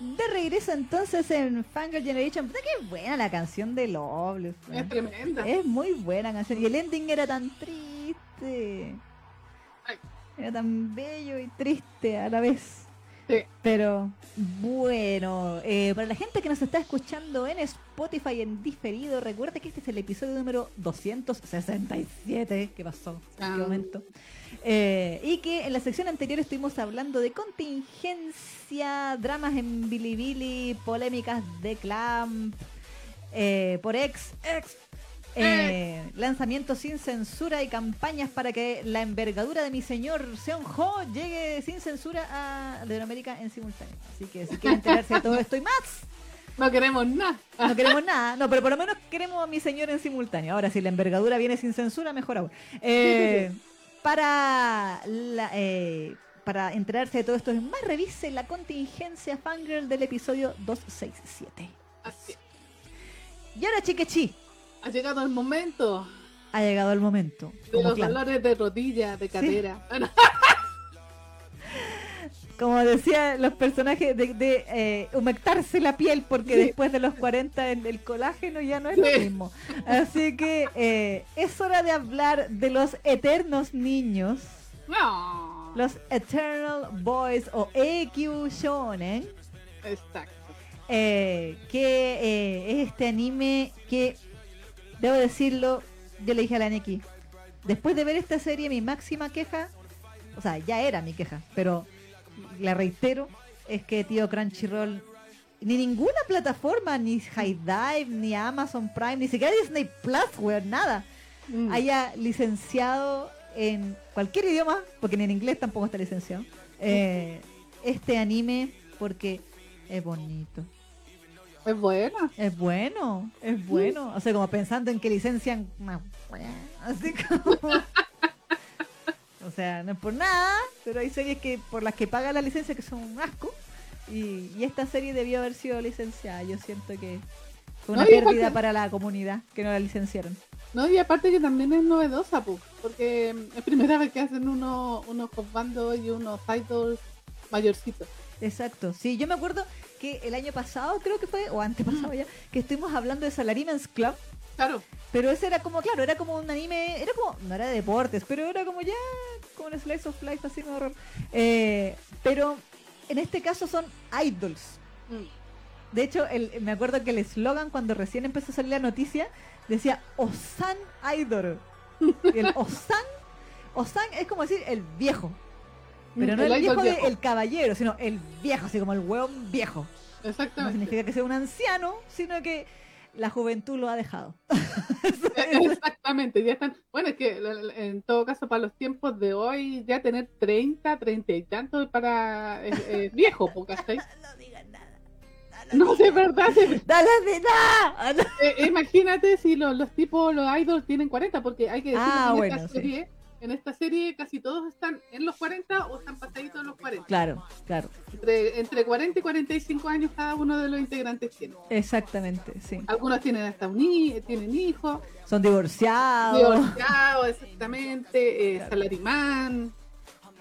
de regreso entonces en Fangirl Generation. Puta que buena la canción de Loveless. Es tremenda. Es muy buena canción. Y el ending era tan triste. Ay. Era tan bello y triste a la vez. Sí. Pero bueno, eh, para la gente que nos está escuchando en Spotify en diferido, recuerda que este es el episodio número 267 que pasó en Ah. este momento. Eh, y que en la sección anterior estuvimos hablando de contingencia, dramas en Bilibili, polémicas de Clamp, eh, por ex, ex, eh, lanzamientos sin censura y campañas para que la envergadura de mi señor Seon Ho llegue sin censura a Latinoamérica en simultáneo. Así que si quieren enterarse de todo esto y más, No queremos nada. no queremos nada. No, pero por lo menos queremos a mi señor en simultáneo. Ahora, si la envergadura viene sin censura, mejor aún. Eh, para, la, eh, para enterarse de todo esto y más, revise la contingencia fangirl del episodio 267. Así. Y ahora, chiquechi, Ha llegado el momento ha llegado el momento. de los clan- dolores de rodilla, de cadera. Como decían los personajes, de, de, eh, humectarse la piel, porque Sí. después de los 40 el, el colágeno ya no es lo mismo. Así que eh, es hora de hablar de los eternos niños. no. Los Eternal Boys o EQ Shonen, Exacto. eh, que eh, es este anime que, debo decirlo, yo le dije a la Neki, después de ver esta serie mi máxima queja, o sea, ya era mi queja, pero la reitero, es que tío Crunchyroll, ni ninguna plataforma, ni High Dive, ni Amazon Prime, ni siquiera Disney Plus, weón, nada, Mm. haya licenciado en cualquier idioma, porque ni en inglés tampoco está licenciado, eh, este anime porque es bonito. Es buena. Es bueno, es bueno. O sea, como pensando en que licencian una así como... O sea, no es por nada, pero hay series que por las que pagan la licencia que son un asco. Y, y esta serie debió haber sido licenciada. Yo siento que fue una No, y aparte- pérdida para la comunidad que no la licenciaron. No, y aparte que también es novedosa, pues, porque es primera vez que hacen uno, unos bandos y unos idols mayorcitos. Exacto. Sí, yo me acuerdo que el año pasado, creo que fue, o antepasado ya, que estuvimos hablando de Salaryman's Club. Claro, Pero ese era como, claro, era como un anime, era como, no era de deportes, pero era como ya, como un slice of life, así, no horror. Eh, pero en este caso son idols. Mm. De hecho, el, me acuerdo que el eslogan cuando recién empezó a salir la noticia decía Osan Idol. Y el Osan, Osan es como decir el viejo. Pero no El viejo, de viejo. el caballero, sino el viejo, así como el hueón viejo. No exactamente. significa que sea un anciano, sino que la juventud lo ha dejado. Exactamente, ya están. Bueno, es que en todo caso, para los tiempos de hoy, ya tener 30, 30 y tanto para eh, eh, viejo, po, ¿cachai? No digan nada. No, de verdad. de- ¡Dale de nada! eh, imagínate si los, los tipos, los idols tienen 40, porque hay que decir Ah, que en, bueno, esta sí. En esta serie casi todos están en los 40 o están pasaditos de los 40. Claro, claro, Entre, entre 40 y 45 años cada uno de los integrantes tiene. exactamente, sí. Algunos tienen hasta un tienen hijos, Son divorciados. divorciados, exactamente, eh, salarimán,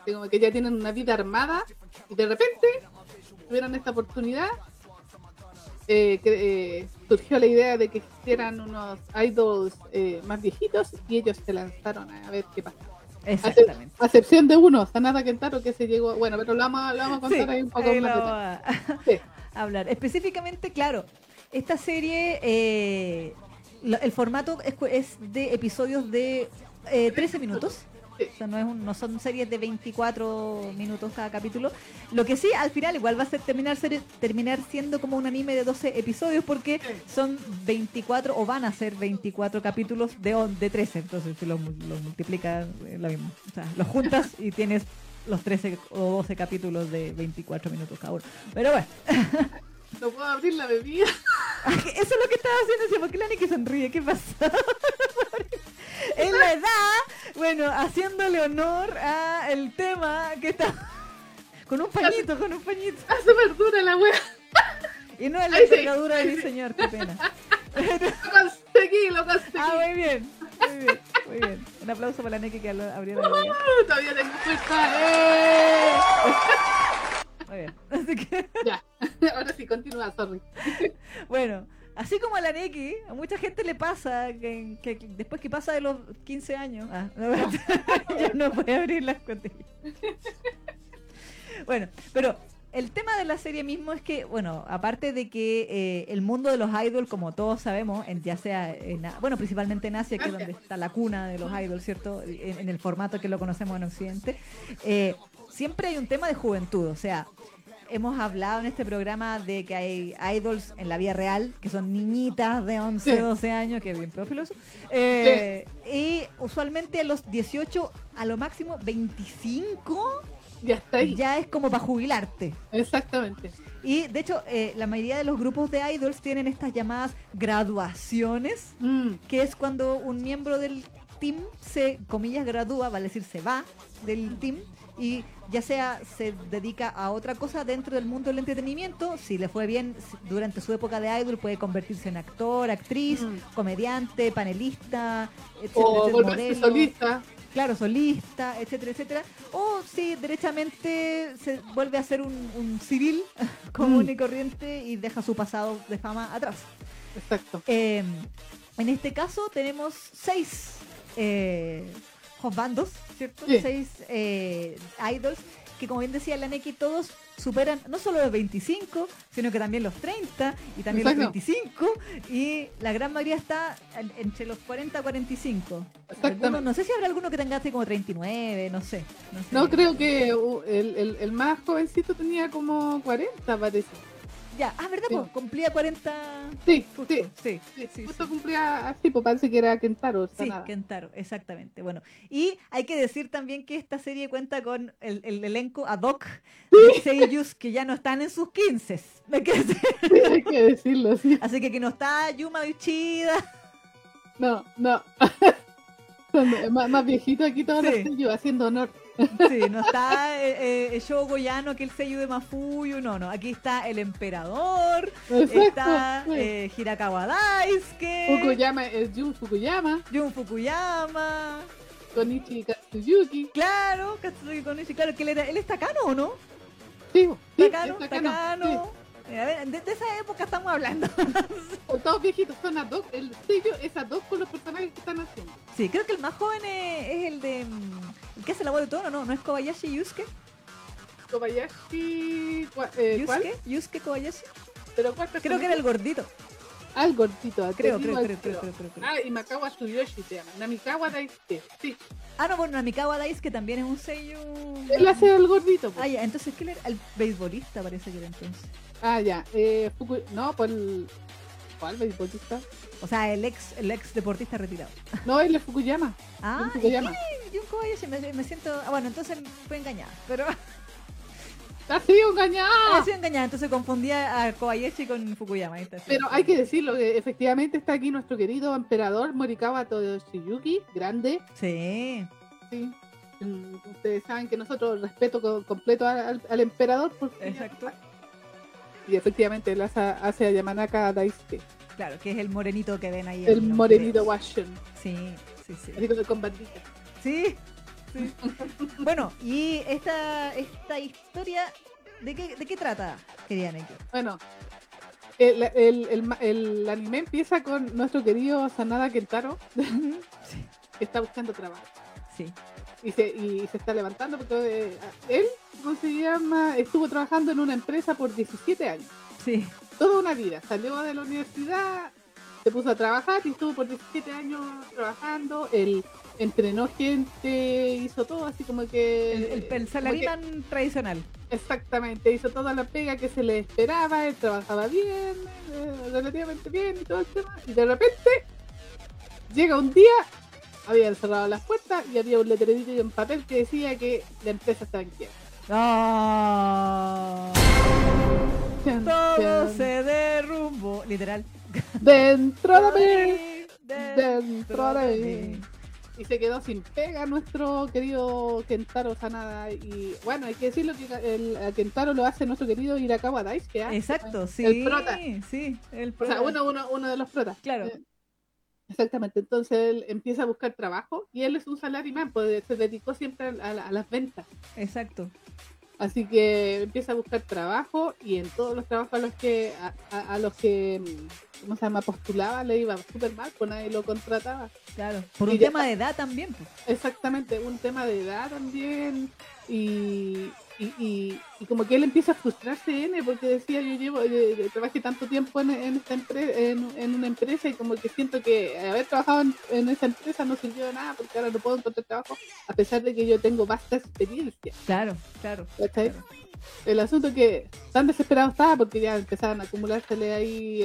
como que ya tienen una vida armada y de repente tuvieron esta oportunidad. eh, que, eh, surgió la idea de que existieran unos idols eh, más viejitos y ellos se lanzaron a ver qué pasa. Exactamente. A excepción de uno, Sanada Kentaro, que se llegó. Bueno, pero lo vamos, a- lo vamos a contar Sí, ahí un poco ahí más. a- Sí. hablar. Específicamente, claro, esta serie, eh, el formato es de episodios de eh, 13 minutos. Sí. O sea, no, es un- no son series de 24 minutos cada capítulo. Lo que sí, al final, igual va a ser terminar, ser- terminar siendo como un anime de 12 episodios porque son 24 o van a ser 24 capítulos de, on- de 13. Entonces, si lo, mu- lo multiplicas, es lo mismo. O sea, los juntas y tienes los 13 o 12 capítulos de 24 minutos cada uno. Pero bueno, No puedo abrir la bebida. eso es lo que estaba haciendo. decía, ¿Por qué la Niki sonríe? ¿Qué pasa? en la edad, bueno, haciéndole honor a el tema que está... Con un pañito, con un pañito. Hace verdura la wea. Y no es la Ahí sí, envergadura de mi sí. señor, qué pena. Lo conseguí, lo conseguí. Ah, muy bien, muy bien, muy bien. Un aplauso para la Neki que abrió la. Uh, todavía tengo fuerza. Muy bien. Así que, Ya, ahora sí, continúa, sorry. bueno, así como a la Neki, a mucha gente le pasa que, que después que pasa de los 15 años, ah, no, ya no puede abrir las cotillas. Bueno, pero el tema de la serie mismo es que, bueno, aparte de que eh, el mundo de los idols, como todos sabemos, en, ya sea, en, bueno, principalmente en Asia, que es donde está la cuna de los idols, ¿cierto? En, en el formato que lo conocemos en Occidente, eh, siempre hay un tema de juventud, o sea, hemos hablado en este programa de que hay idols en la vida real, que son niñitas de 11, Sí. 12 años, que es bien profiloso, eh, y usualmente a los 18, a lo máximo 25, Ya está ahí. ya es como para jubilarte. Exactamente. Y de hecho, eh, la mayoría de los grupos de idols tienen estas llamadas graduaciones, Mm, que es cuando un miembro del team se, comillas, gradúa, vale decir, se va del team y ya sea se dedica a otra cosa dentro del mundo del entretenimiento, si le fue bien durante su época de idol puede convertirse en actor, actriz, Mm. comediante, panelista, etcétera, O etcétera, solista. claro, solista, etcétera, etcétera. O si derechamente se vuelve a ser un, un civil común Mm. y corriente y deja su pasado de fama atrás. Exacto. Eh, en este caso tenemos seis eh, bandos, ¿cierto? Sí. Seis eh, idols que como bien decía la Neki, todos superan no solo los 25, sino que también los 30 y también Exacto. los 25 y la gran mayoría está en- entre los 40 y 45. Exactamente. Algunos- no sé si habrá alguno que tenga así como 39, no sé. No, sé. No, creo que uh, el, el, el más jovencito tenía como 40, parece. Ya, ah, ¿verdad? Sí. po? Cumplía 40. Sí, justo. sí. sí, Sí, sí, justo cumplía así, pues parece que era Kentaro. o sea, Sí, nada. Kentaro, exactamente. Bueno, y hay que decir también que esta serie cuenta con el, el elenco ad hoc de seiyus que ya no están en sus 15. ¿Me quieres decir? Hay que decirlo, sí. Así que aquí no está Yuma Uchida. No, no. Más, más viejito aquí todos los sellos haciendo honor. Sí, no está eh, eh, Shogo Goyano, que el sello de Mafuyu. No, no. Aquí está el emperador. Exacto. Está sí. eh, Hirakawa Daisuke. Fukuyama es Jun Fukuyama, Jun Fukuyama. Konichi Katsuyuki. Claro, Katsuki Konishi, claro, que él, era, él es Takano, ¿o no? Sí, sí, Takano, es Takano, ver, de, de esa época estamos hablando. Son Todos viejitos, son ad hoc. El sello es ad hoc con los personajes que están haciendo. Sí, creo que el más joven es, es el de. mm, el que hace la voz de tono, ¿no? ¿No es Kobayashi Yusuke? Kobayashi. cua- eh, ¿Cuál? ¿Yusuke? ¿Yusuke Kobayashi? ¿Pero cuál Creo que era el gordito. Ah, el gordito. te Creo, creo, creo, creo. Ah, y Makawa Tsuyoshi se llama. Namikawa Daisuke. Sí. Ah, no, bueno, Namikawa Dais, que también es un sello. Él hace el gordito. pues. Ah, ya, entonces, ¿qué era? El beisbolista parece que era entonces. Ah, ya. Eh, Fuku... No, pues el... ¿Cuál beisbolista? O sea, el ex, el ex deportista retirado. No, él es Fukuyama. Ah, Jun Fukuyama. Jun Kobayashi, me, me siento. Ah, bueno, entonces fue engañada. Pero. ¡Ha sido Ah, engañado! sido engañada, entonces confundía a Kobayashi con Fukuyama. Está. Pero hay que decirlo, que efectivamente está aquí nuestro querido emperador Morikawa Toyoshiyuki, grande. Sí. Sí. Ustedes saben que nosotros respeto co- completo al, al- al emperador porque Exacto. Y efectivamente él hace, hace a Yamanaka Daisuke, Claro, que es el morenito que ven ahí. el morenito. Washington, Sí, sí, sí. así como con bandita. Sí, sí. bueno, y esta, esta historia, ¿de qué, ¿de qué trata, querida Neki? Bueno, el, el, el, el anime empieza con nuestro querido Sanada Kentaro, sí, que está buscando trabajo. sí. Y se, y se está levantando porque eh, él, ¿cómo se llama? Estuvo trabajando en una empresa por 17 años, sí. toda una vida. Salió de la universidad, se puso a trabajar y estuvo por 17 años trabajando. Él entrenó gente, hizo todo así como que... El, el, tradicional. exactamente, hizo toda la pega que se le esperaba, él trabajaba bien, eh, relativamente bien y todo el tema. Y de repente llega un día habían cerrado las puertas y había un letrerito en papel que decía que la empresa estaba en quiebra. Chan, Todo chan. se derrumbó, literal. Dentro de mí, Dentro de mí. Y se quedó sin pega nuestro querido Kentaro Sanada. Y bueno, hay que decirlo que el, Kentaro lo hace nuestro querido Hirakawa Daisuke. ¿ah? Exacto, sí. El prota. Sí, el O sea, uno, uno, uno de los protas. Claro. Eh, Exactamente, entonces él empieza a buscar trabajo y él es un salaryman, pues se dedicó siempre a, a- a las ventas. Exacto. Así que empieza a buscar trabajo y en todos los trabajos a los que a, a, los que ¿cómo se llama? postulaba le iba súper mal, pues nadie lo contrataba. Claro, por un tema de edad también. Pues. Exactamente, un tema de edad también y, y, y, como que él empieza a frustrarse N porque decía yo llevo eh, trabajé tanto tiempo en, esta empresa en, una empresa y como que siento que haber trabajado en, esa empresa no sirvió de nada porque ahora no puedo encontrar trabajo a pesar de que yo tengo vasta experiencia. Claro claro, el asunto que tan desesperado estaba porque ya empezaban a acumulársele ahí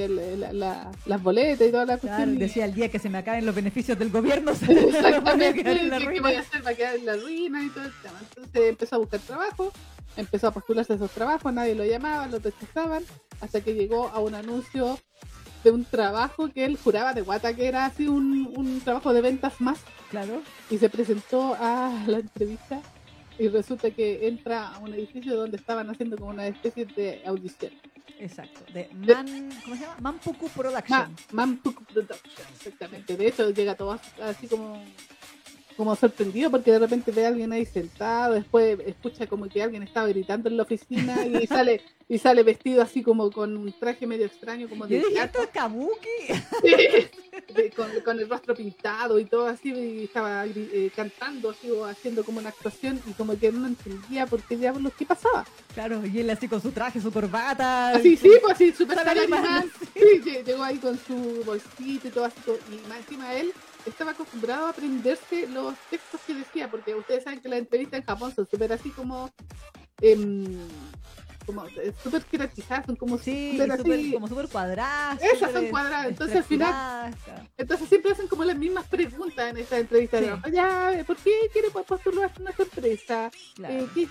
las boletas y toda la claro, decía el día que se me acaben los beneficios del gobierno exactamente ¿qué voy a hacer para quedar en la ruina y todo el tema entonces empezó a buscar trabajo empezó a postularse a esos trabajos, nadie lo llamaba, lo rechazaban, hasta que llegó a un anuncio de un trabajo que él juraba de guata que era así un, un trabajo de ventas más. Claro. Y se presentó a la entrevista y resulta que entra a un edificio donde estaban haciendo como una especie de audición. Exacto, de Man, ¿cómo se llama? Manpuku Production. Manpuku Production, exactamente. De hecho, llega todo así como como sorprendido porque de repente ve a alguien ahí sentado, después escucha como que alguien estaba gritando en la oficina y sale y sale vestido así como con un traje medio extraño como de es kabuki? con, el rostro pintado y todo así y estaba eh, cantando así o haciendo como una actuación y como que no entendía por qué diablos qué pasaba. Claro, y él así con su traje, su corbata. Así, sí, pues así, súper sí, llegó ahí con su bolsito y todo así, y más encima él estaba acostumbrado a aprenderse los textos que decía, porque ustedes saben que las entrevistas en Japón son súper así como... Eh, como súper jerarquizadas, son como sí, como súper cuadradas. Esas son cuadradas, entonces al final, entonces siempre hacen como las mismas preguntas en esta entrevista. Ya, ¿por qué quiere postular a nuestra empresa? Eh, ¿qué,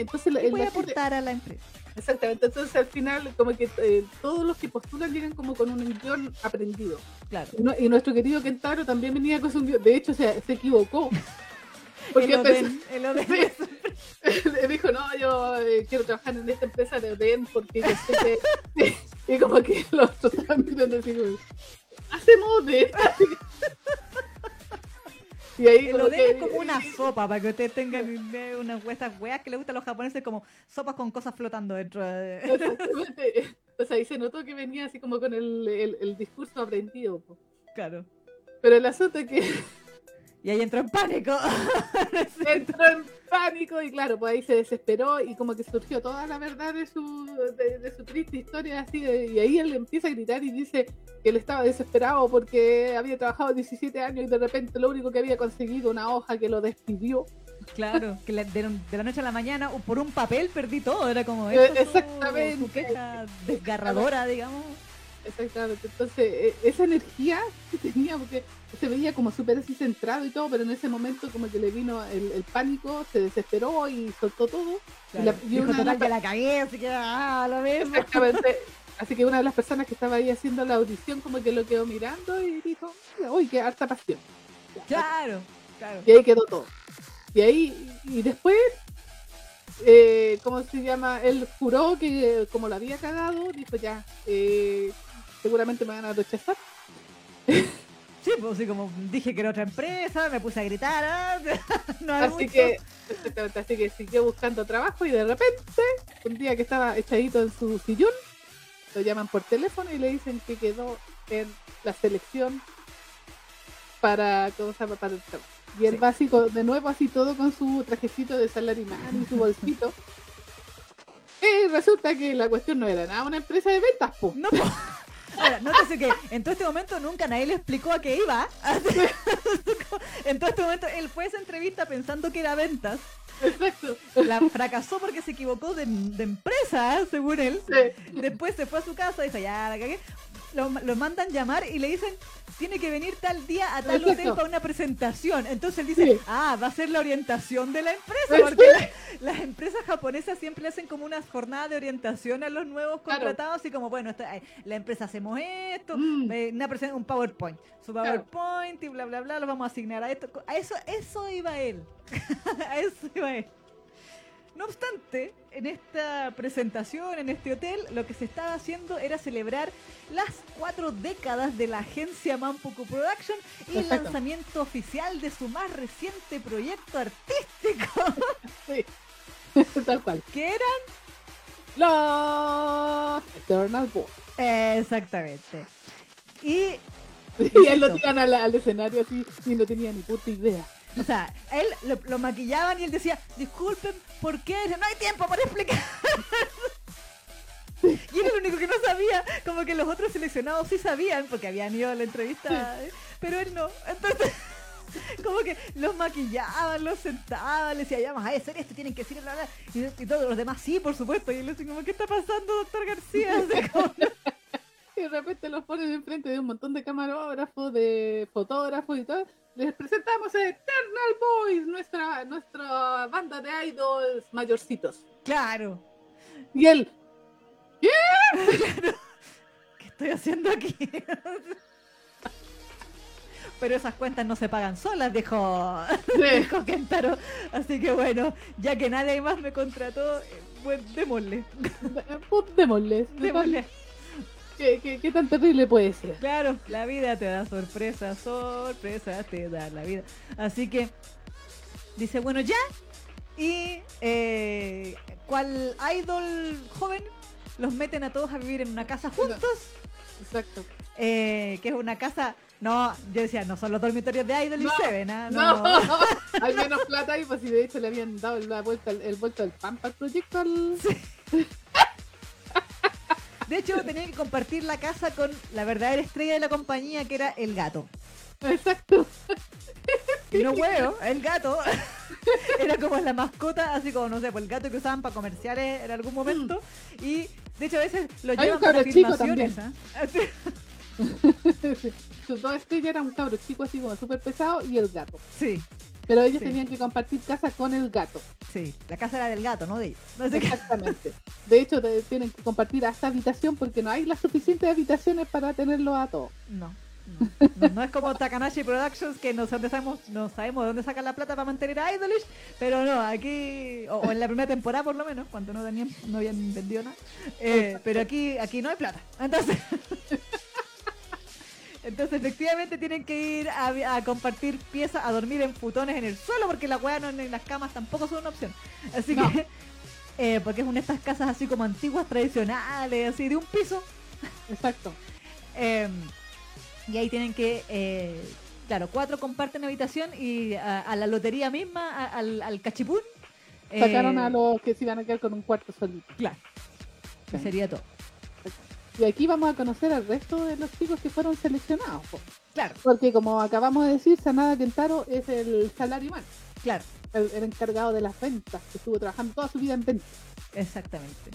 Entonces, ¿Qué puede aportar a la empresa? Exactamente, entonces al final como que eh, todos los que postulan llegan como con un guion aprendido. Claro. Y, nuestro querido Kentaro también venía con un guion, de hecho se, se equivocó. Porque el Oden, el Oden. dijo, no, yo eh, quiero trabajar en esta empresa de Oden porque yo sé que... y como que los otros estaban mirando así hacemos Oden. Y ahí el Oden es como una sopa, para que ustedes tengan unas estas weas que le gustan a los japoneses como sopas con cosas flotando dentro de... Exactamente. O sea, ahí se notó que venía así como con el, el, el discurso aprendido. Claro. Pero el asunto es que y ahí entró en pánico. entró en pánico y claro, pues ahí se desesperó y como que surgió toda la verdad de su, de, su triste historia así y ahí él empieza a gritar y dice que él estaba desesperado porque había trabajado 17 años y de repente lo único que había conseguido una hoja que lo despidió. Claro, que de, la noche a la mañana por un papel perdí todo, era como eso, exactamente su queja desgarradora, digamos. Exactamente, entonces e, esa energía que tenía, porque se veía como súper así centrado y todo, pero en ese momento como que le vino el, pánico, se desesperó y soltó todo. y la, total, la cagué, así que ah, lo mismo. Exactamente. Así que una de las personas que estaba ahí haciendo la audición como que lo quedó mirando y dijo, uy, qué harta pasión. Claro, claro. Y ahí quedó todo. Y ahí, y después, eh, ¿cómo se llama? Él juró que como lo había cagado, dijo ya, eh, seguramente me van a rechazar. Sí, pues así como dije que era otra empresa, me puse a gritar. ¿ah? no así que, así que siguió buscando trabajo y de repente, un día que estaba echadito en su sillón, lo llaman por teléfono y le dicen que quedó en la selección para, ¿cómo se llama? para el trabajo. Y el básico, de nuevo así todo con su trajecito de salarimán y su bolsito. Y resulta que la cuestión no era nada una empresa de ventas, pues. No, Ahora, nótese que en todo este momento nunca nadie le explicó a qué iba. en todo este momento él fue a esa entrevista pensando que era ventas. Exacto. La fracasó porque se equivocó de, empresa, según él. Después se fue a su casa y dijo, ya la cagué. Lo, lo mandan llamar y le dicen, tiene que venir tal día a tal hotel para una presentación. Entonces él dice, ah, va a ser la orientación de la empresa, porque las empresas japonesas siempre hacen como una jornada de orientación a los nuevos contratados, y como, bueno, la empresa hacemos esto, mm. una un PowerPoint, su PowerPoint y bla, bla, bla, lo vamos a asignar a esto. A eso, eso iba él. a eso iba él. No obstante, en esta presentación, en este hotel, lo que se estaba haciendo era celebrar las cuatro décadas de la agencia Mampuku Production y el lanzamiento oficial de su más reciente proyecto artístico. Tal cual. ¿Qué eran? Los Eternal Boys. Exactamente. Y, Y él lo tiran al, al escenario así y no tenía ni puta idea. O sea, él lo, lo maquillaban y él decía, disculpen, ¿por qué? No hay tiempo para explicar. Y era el único que no sabía, como que los otros seleccionados sí sabían, porque habían ido a la entrevista, ¿eh? pero él no. Entonces, como que los maquillaban, los sentaban, le decía, ya, más a hacer esto, tienen que decir, bla, bla", y, y todos los demás, sí, por supuesto. Y él decía, como, ¿qué está pasando, doctor García? Así como, Y de repente los ponen enfrente de un montón de camarógrafos, de fotógrafos y todo. Les presentamos a Eternal Boys, nuestra, nuestra banda de idols mayorcitos. claro. Y él, ¿qué estoy haciendo aquí? Pero esas cuentas no se pagan solas, dijo, dijo Kentaro. Así que bueno, ya que nadie más me contrató, pues démosle. Put, démosle. démosle. ¿Qué, qué, qué tan terrible puede ser? Claro, la vida te da sorpresas, sorpresas te da la vida. Así que dice, bueno, ya. Y eh, cual idol joven los meten a todos a vivir en una casa juntos. Exacto. eh, que es una casa. No, yo decía, no son los dormitorios de Idol y Seven, ¿ah? No, no. hay menos plata ahí, pues si de hecho le habían dado la vuelta, el vuelto del Pampa al proyecto al... De hecho, tenía que compartir la casa con la verdadera estrella de la compañía, que era el gato. Exacto. Y no huevo, el gato. Era como la mascota, así como, no sé, pues el gato que usaban para comerciales en algún momento. Y de hecho, a veces lo Hay llevan para filmaciones. Así- Sus dos estrellas eran un cabro chico así como súper pesado y el gato. Sí, Pero ellos Sí. tenían que compartir casa con el gato. sí. La casa era del gato, no de ellos. Exactamente. De hecho, tienen que compartir hasta habitación porque no hay las suficientes habitaciones para tenerlos a todos. No. No, no, no es como Takanashi Productions que no, sabemos, no sabemos de dónde sacan la plata para mantener a Idolish, pero no, aquí, o, o en la primera temporada por lo menos, cuando no tenían, no habían vendido nada, eh, pero aquí, aquí no hay plata. Entonces, entonces efectivamente tienen que ir a, a compartir piezas, a dormir en futones en el suelo, porque la weá no en las camas tampoco son una opción. Así No. que, eh, porque es una de estas casas así como antiguas, tradicionales, así de un piso. Exacto. Eh, y ahí tienen que, eh, claro, cuatro comparten habitación y a, a la lotería misma, a- al, al cachipún. eh, Sacaron a los que se iban a quedar con un cuarto solito. Claro. Sí. sería todo. Y aquí vamos a conocer al resto de los chicos que fueron seleccionados. Claro, Porque como acabamos de decir, Sanada Kentaro es el salaryman, claro, el, el encargado de las ventas, que estuvo trabajando toda su vida en ventas. exactamente.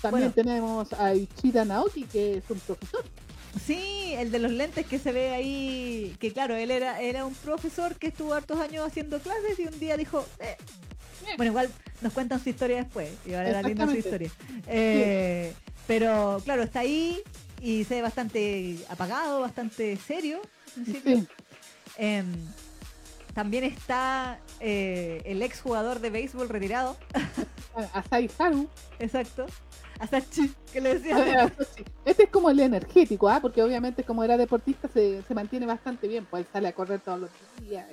También Bueno. tenemos a Ichida Naoki, que es un profesor. Sí, el de los lentes que se ve ahí, que claro, él era, era un profesor que estuvo hartos años haciendo clases y un día dijo, eh, bueno, igual nos cuentan su historia después, y ahora era linda su historia. Eh, Pero claro, está ahí y se ve bastante apagado, bastante serio. Sí. Em, también está eh, el ex jugador de béisbol retirado, Asai Haru. exacto, Asachi, que le decía. Este es como el energético, ¿ah? porque obviamente como era deportista se, se mantiene bastante bien, pues él sale a correr todos los días.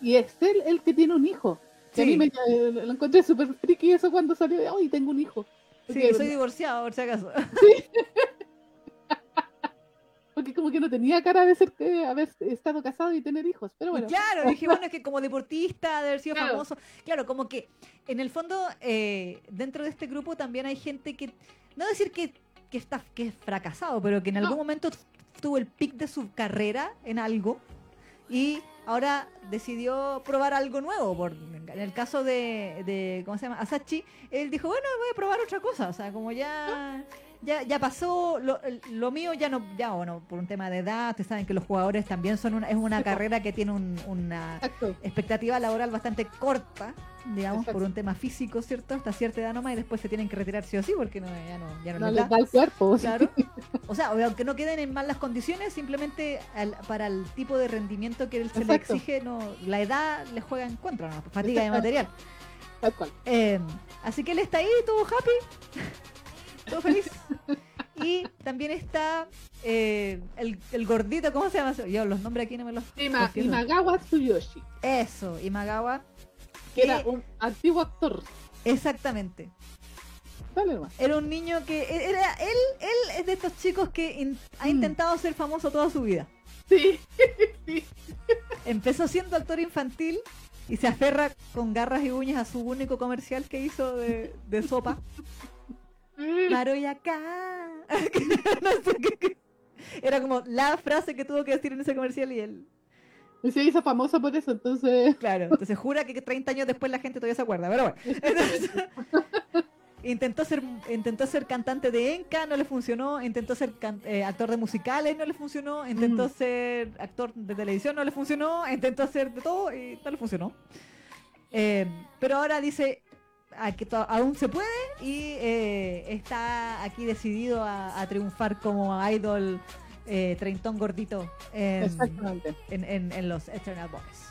Y, y es él el que tiene un hijo. A Sí. mí me eh, lo encontré súper friki eso cuando salió de hoy tengo un hijo. Sí, soy divorciado, por si acaso. porque como que no tenía cara de ser eh, haber estado casado y tener hijos. Pero bueno, Claro, dije, bueno, es que como deportista, de haber sido Claro. famoso. Claro, como que en el fondo, eh, dentro de este grupo también hay gente que, no decir que, que está que es fracasado, pero que en algún momento tuvo el pic de su carrera en algo y ahora decidió probar algo nuevo. Por, en el caso de, ¿cómo se llama? Asachi, él dijo, bueno, voy a probar otra cosa. O sea, como ya... Ya, ya pasó, lo, lo mío ya no, ya bueno, por un tema de edad, ustedes saben que los jugadores también son una, es una Sí, carrera que tiene un- una exacto. expectativa laboral bastante corta, digamos, Exacto. por un tema físico, ¿cierto? Hasta cierta edad nomás y después se tienen que retirar sí o sí porque no, ya no, ya no, No les les da. da el cuerpo. Claro. O sea, aunque no queden en malas condiciones, simplemente al- para el tipo de rendimiento que él se le exige, no, la edad le juega en contra, ¿no? fatiga de material. Tal cual. Eh, así que él está ahí, todo happy, feliz. Y también está eh, el, el gordito, ¿cómo se llama? Yo los nombres aquí no me los Ima-. Imagawa Tsuyoshi. Eso, Imagawa, que era un antiguo actor. Exactamente. Dale. Era un niño que era él, él es de estos chicos que in- ha Mm. intentado ser famoso toda su vida. Sí, sí. Empezó siendo actor infantil y se aferra con garras y uñas a su único comercial que hizo de, de sopa. Maroyacá. no sé qué- qué. Era como la frase que tuvo que decir en ese comercial y él, Y se hizo famoso por eso, entonces. claro, entonces jura que 30 años después la gente todavía se acuerda, pero bueno. Entonces, intentó ser intentó ser cantante de enca, no le funcionó, intentó ser can- eh, actor de musicales, no le funcionó, intentó Mm. ser actor de televisión, no le funcionó, intentó hacer de todo y no le funcionó. Eh, pero ahora dice aún se puede y eh, está aquí decidido a, a triunfar como idol eh, treintón gordito en, en- en los Eternal Boys.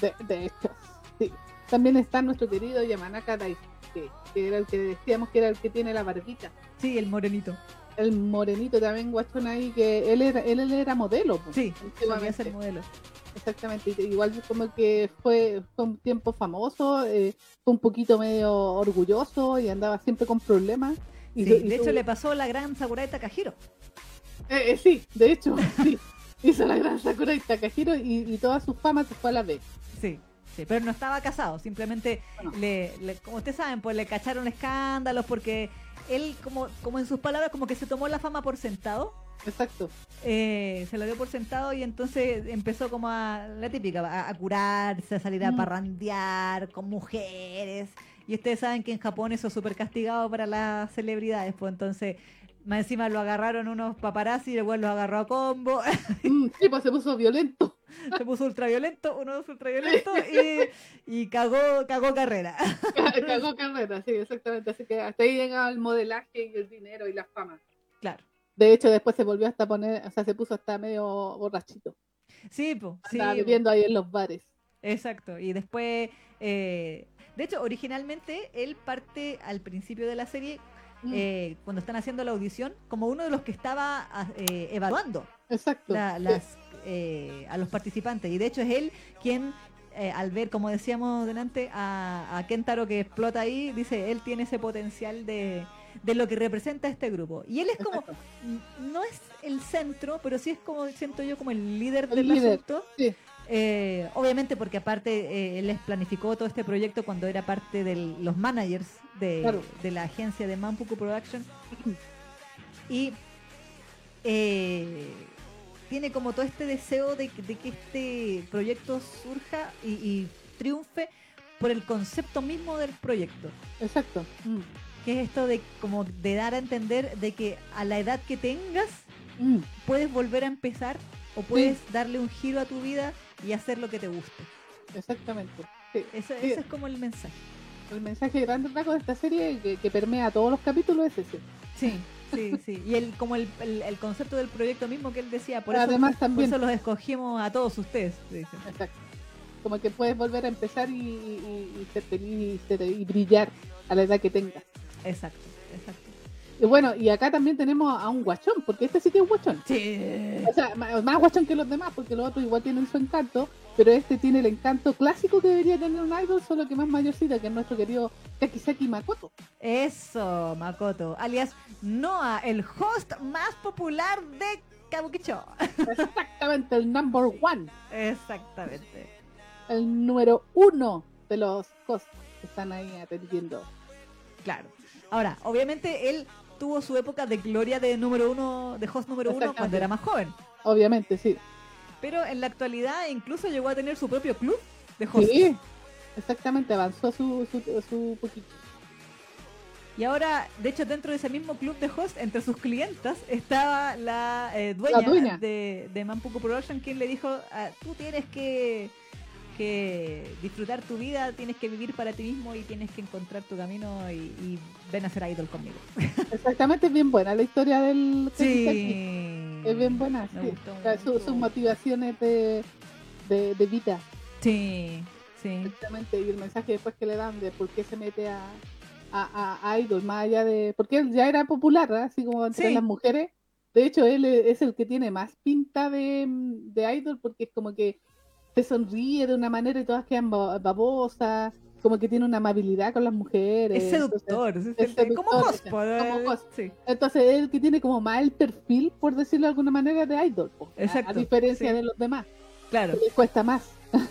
De, de hecho, sí. También está nuestro querido Yamanaka Daisuke, que era el que decíamos que era el que tiene la barbita. Sí, el morenito. El morenito también, guachón ahí, que él era, él, él era modelo. pues, Sí, ser modelo. Exactamente, igual como que fue, fue un tiempo famoso, eh, fue un poquito medio orgulloso y andaba siempre con problemas. Y Sí, su- y de hecho le pasó la gran Sakurai Takahiro. eh, eh, sí, de hecho, sí. Hizo la gran Sakura y Takahiro y, y toda su fama se fue a la vez. Sí, sí, pero no estaba casado, simplemente Bueno. le, le- como ustedes saben, pues le cacharon escándalos porque él, como, como en sus palabras, como que se tomó la fama por sentado, Exacto. eh, se lo dio por sentado y entonces empezó como a, la típica, a, a curarse, a salir a Mm. parrandear con mujeres. Y ustedes saben que en Japón eso es súper castigado para las celebridades, pues entonces... Más encima lo agarraron unos paparazzi y después los agarró a combo. Mm, sí, pues se puso violento. se puso ultraviolento, uno dos ultraviolento y, y cagó, cagó carrera. Cagó carrera, sí, exactamente. Así que hasta ahí llegaba el modelaje y el dinero y la fama. Claro. De hecho, después se volvió hasta poner, o sea, se puso hasta medio borrachito. Sí, po, sí, po, bebiendo ahí en los bares. exacto. Y después, eh, de hecho, originalmente él parte al principio de la serie, Mm, eh, cuando están haciendo la audición, como uno de los que estaba ah, eh, evaluando exacto. la- las, eh, a los participantes. Y de hecho es él quien, eh, al ver, como decíamos delante, a, a Kentaro que explota ahí, dice, él tiene ese potencial de, de lo que representa este grupo. Y él es como, no es el centro, pero sí es como, siento yo, como el líder El del líder, asunto. sí. Eh, obviamente porque aparte eh, él les planificó todo este proyecto cuando era parte de los managers de, Claro. de la agencia de Mampuku Production. Y eh, tiene como todo este deseo de, que- de que este proyecto surja y, y triunfe por el concepto mismo del proyecto. Exacto. Mm, Que es esto de como de dar a entender de que a la edad que tengas mm, puedes volver a empezar o puedes darle un giro a tu vida y hacer lo que te guste. exactamente. Sí. Eso, Sí. ese es como el mensaje. El mensaje grande de esta serie que, que permea todos los capítulos es ese. Sí, sí, sí. Y el, como el, el- el concepto del proyecto mismo que él decía, por, Además eso, por también- eso los escogimos a todos ustedes. dice. Exacto. Como que puedes volver a empezar y, y- y ser feliz y, ser- y brillar a la edad que tengas. Exacto, exacto. Y bueno, y acá también tenemos a un guachón, porque este sí que es un guachón. Sí. O sea, más guachón que los demás, porque los otros igual tienen su encanto, pero este tiene el encanto clásico que debería tener un idol, solo que más mayorcita, que es nuestro querido Takisaki Makoto. Eso, Makoto, alias Noah, el host más popular de Kabukicho. Exactamente, el number one, Exactamente. el número uno de los hosts que están ahí atendiendo. Claro. Ahora, obviamente él tuvo su época de gloria de número uno, de host número uno cuando era más joven. Obviamente, sí. Pero en la actualidad incluso llegó a tener su propio club de host. Sí, exactamente, avanzó su, su, su poquito. Y ahora, de hecho, dentro de ese mismo club de host, entre sus clientas, estaba la, eh, dueña, La dueña. de, de Mampuku Production, quien le dijo, ah, tú tienes que, que disfrutar tu vida, tienes que vivir para ti mismo y tienes que encontrar tu camino y, y ven a ser idol conmigo. Exactamente, es bien buena la historia del Takisaki. Es bien buena, sí. gustó, O sea, me su- sus motivaciones de, de, de vida. Sí, sí. Exactamente, y el mensaje después que le dan de por qué se mete a, a, a- a Idol, más allá de. Porque él ya era popular, ¿verdad? así como entre Sí. las mujeres. De hecho, él es el que tiene más pinta de, de Idol porque es como que se sonríe de una manera y todas quedan ba- babosas. como que tiene una amabilidad con las mujeres. Es seductor, es es como seductor, host, o po, sea, como eh, sí. Entonces, es el que tiene como más el perfil, por decirlo de alguna manera, de idol. po, Exacto, A, diferencia sí. de los demás. Claro. les cuesta más.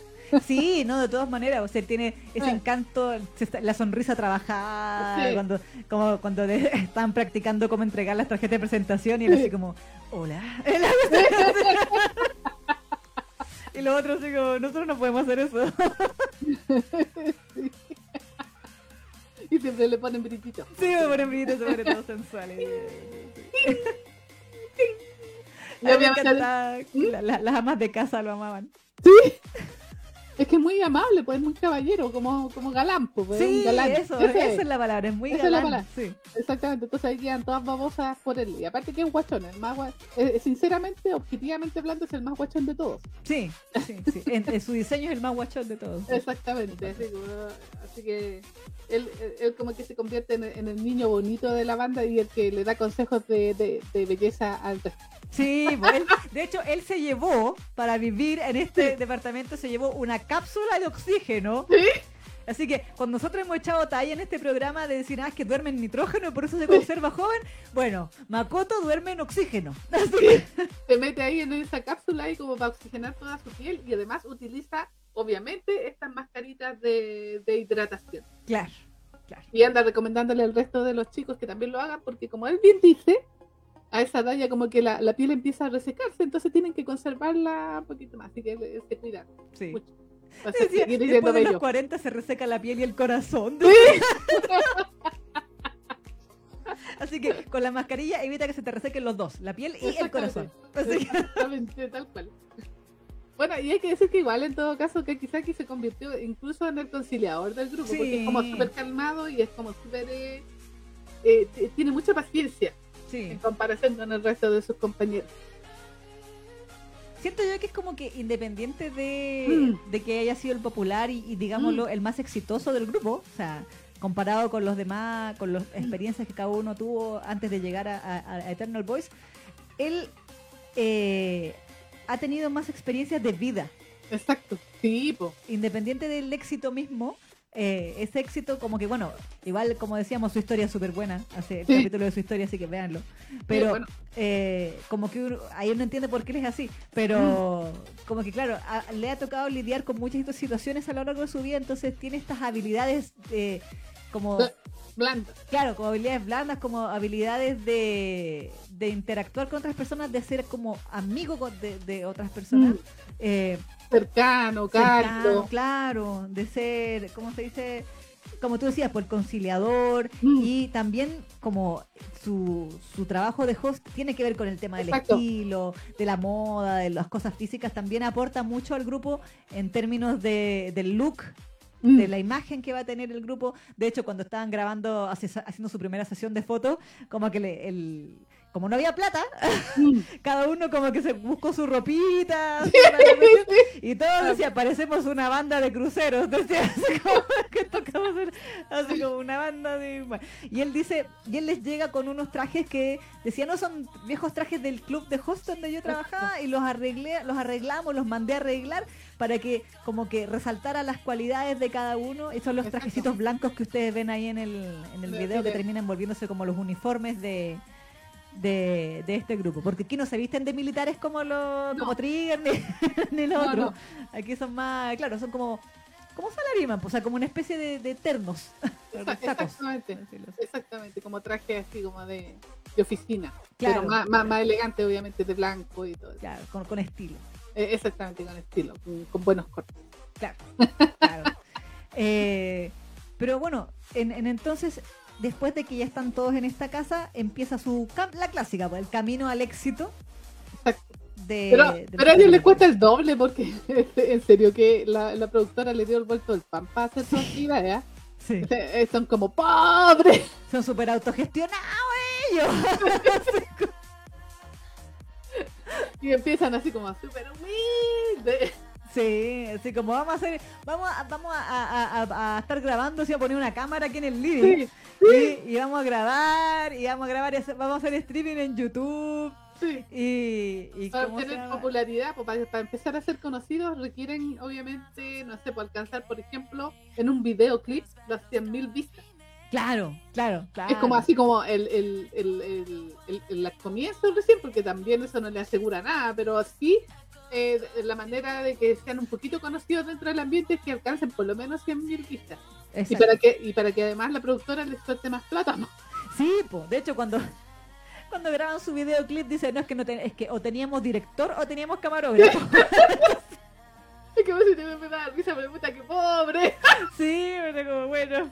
Sí, no, de todas maneras, o sea, tiene ese Eh. encanto, la sonrisa trabajada, Sí. cuando, como cuando de- están practicando cómo entregar las tarjetas de presentación y él Sí. así como, hola. y los otros como, nosotros no podemos hacer eso. Y siempre le ponen brillito. Sí, me ponen brillitos, se ponen todos sensuales. Las amas de casa lo amaban. Es que es muy amable, pues es muy caballero, como, como galán, pues, es un Sí, galán. eso, Ese esa es la palabra, es muy Esa es la galán. palabra. Sí. Exactamente, entonces ahí quedan todas babosas por él. Y aparte que es guachón, el más gua- eh, sinceramente, objetivamente hablando, es el más guachón de todos. Sí, sí, sí. En, en su diseño es el más guachón de todos. Exactamente, así, así que él, él- como que se convierte en, el- en el niño bonito de la banda y el que le da consejos de, de- de belleza al resto. Sí, pues él- de hecho, él se llevó, para vivir en este departamento, se llevó una cápsula de oxígeno. Así que cuando nosotros hemos echado talla en este programa de decir, ah, es que duerme en nitrógeno y por eso se conserva joven, bueno, Makoto duerme en oxígeno. Así que, Se mete ahí en esa cápsula ahí como para oxigenar toda su piel y además utiliza, obviamente, estas mascaritas de, de hidratación. claro, claro. Y anda recomendándole al resto de los chicos que también lo hagan, porque como él bien dice, a esa edad ya como que la, la piel empieza a resecarse, entonces tienen que conservarla un poquito más, así que se cuidan Sí. mucho. Decía, después de los bello. 40 se reseca la piel y el corazón. Así que con la mascarilla evita que se te resequen los dos, la piel y el corazón. Así que- tal cual. Bueno, y hay que decir que igual en todo caso que Kisaki se convirtió incluso en el conciliador del grupo, porque es como súper calmado y es como súper... eh, eh, tiene mucha paciencia en comparación con el resto de sus compañeros. Siento yo que es como que independiente de, Mm. de que haya sido el popular y, y digámoslo, el más exitoso del grupo, o sea, comparado con los demás, con las experiencias que cada uno tuvo antes de llegar a, a- a Eternal Boys, él eh, ha tenido más experiencias de vida. Exacto, sí, po. Independiente del éxito mismo, eh, ese éxito como que, bueno, igual como decíamos, su historia es súper buena, hace el Sí. capítulo de su historia, así que véanlo. Pero bueno. eh, como que uno- ahí uno entiende por qué él es así, pero Mm. como que claro, a- le ha tocado lidiar con muchas situaciones a lo largo de su vida, entonces tiene estas habilidades eh, como, Bla- Blanda. claro, como habilidades blandas, como habilidades de, de interactuar con otras personas, de ser como amigo de, de otras personas. Mm. Cercano, claro, de ser, ¿cómo se dice? Como tú decías, por conciliador Mm. y también como su, su trabajo de host tiene que ver con el tema del Exacto. estilo, de la moda, de las cosas físicas, también aporta mucho al grupo en términos de, del look, Mm. de la imagen que va a tener el grupo. De hecho, cuando estaban grabando, haciendo su primera sesión de fotos, como que le- el, como no había plata, Mm. cada uno como que se buscó su ropita, y todos decían, parecemos una banda de cruceros, decía, así como que tocamos así como una banda de... Y él dice, y él les llega con unos trajes que decía, no son viejos trajes del club de host donde yo trabajaba y los arreglé, los arreglamos, los mandé a arreglar para que como que resaltara las cualidades de cada uno. Esos son los Exacto. trajecitos blancos que ustedes ven ahí en el, en el De- video que terminan volviéndose como los uniformes de, de, de este grupo. Porque aquí no se visten de militares como los como Trigger ni, ni los No, otros. no. Aquí son más, claro, son como como salariman, pues, o sea, como una especie de, de ternos. Exactamente. Exactamente, como traje así como de, de oficina. Claro. Pero más, más, más elegante, obviamente, de blanco y todo. Claro, con, con estilo. Eh, exactamente, con estilo, con, con buenos cortes. Claro, claro. Eh, pero bueno, en, en entonces, después de que ya están todos en esta casa, empieza su la clásica, pues, el camino al éxito Exacto. de. Pero, a ellos les cuesta el doble porque en serio que la, la productora le dio el vuelto del pan para hacer su actividad, ¿ya? Sí. Eh, Son como pobres. Son súper autogestionados ellos. Y empiezan así como súper humildes. Sí, así como vamos a hacer, vamos a, vamos a, a- a- a estar grabando, si a poner una cámara aquí en el living Sí, y, y vamos a grabar y vamos a grabar, y vamos a hacer streaming en YouTube Sí. Y, y Para ¿cómo se obtener popularidad, pues, para, para empezar a ser conocidos, requieren, obviamente, no sé, para alcanzar, por ejemplo, en un videoclip las 100.000 vistas. Claro, claro, claro. Es como así como el, el, el, el, el- el comienzo recién, porque también eso no le asegura nada, pero sí eh, la manera de que sean un poquito conocidos dentro del ambiente es que alcancen por lo menos 100.000 vistas. Y para, que, y para que además la productora les suelte más plata, ¿no? Sí, pues, de hecho cuando cuando graban su videoclip dice, no es que no ten- es que o teníamos director o teníamos camarógrafo. Es que vos si te me da risa, pero puta que pobre. sí, pero como bueno.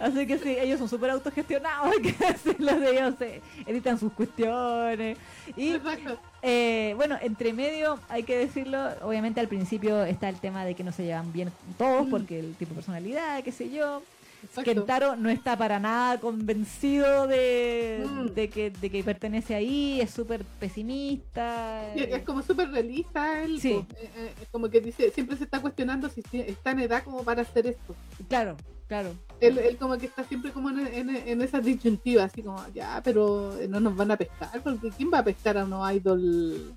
Así que sí, ellos son súper autogestionados, que decirlo de ellos, se editan sus cuestiones. Y Exacto. Eh, bueno, entre medio, hay que decirlo, obviamente al principio está el tema de que no se llevan bien todos, Mm. porque el tipo de personalidad, qué sé yo. Exacto. Kentaro no está para nada convencido de, Mm. de, que, de que pertenece ahí, es súper pesimista. Es como súper realista él, Sí. po. Eh, eh, es como que dice, siempre se está cuestionando si si está en edad como para hacer esto. Claro, claro. Él, él como que está siempre como en, en, en esa disyuntiva, así como, ya, pero no nos van a pescar, porque ¿quién va a pescar a unos idol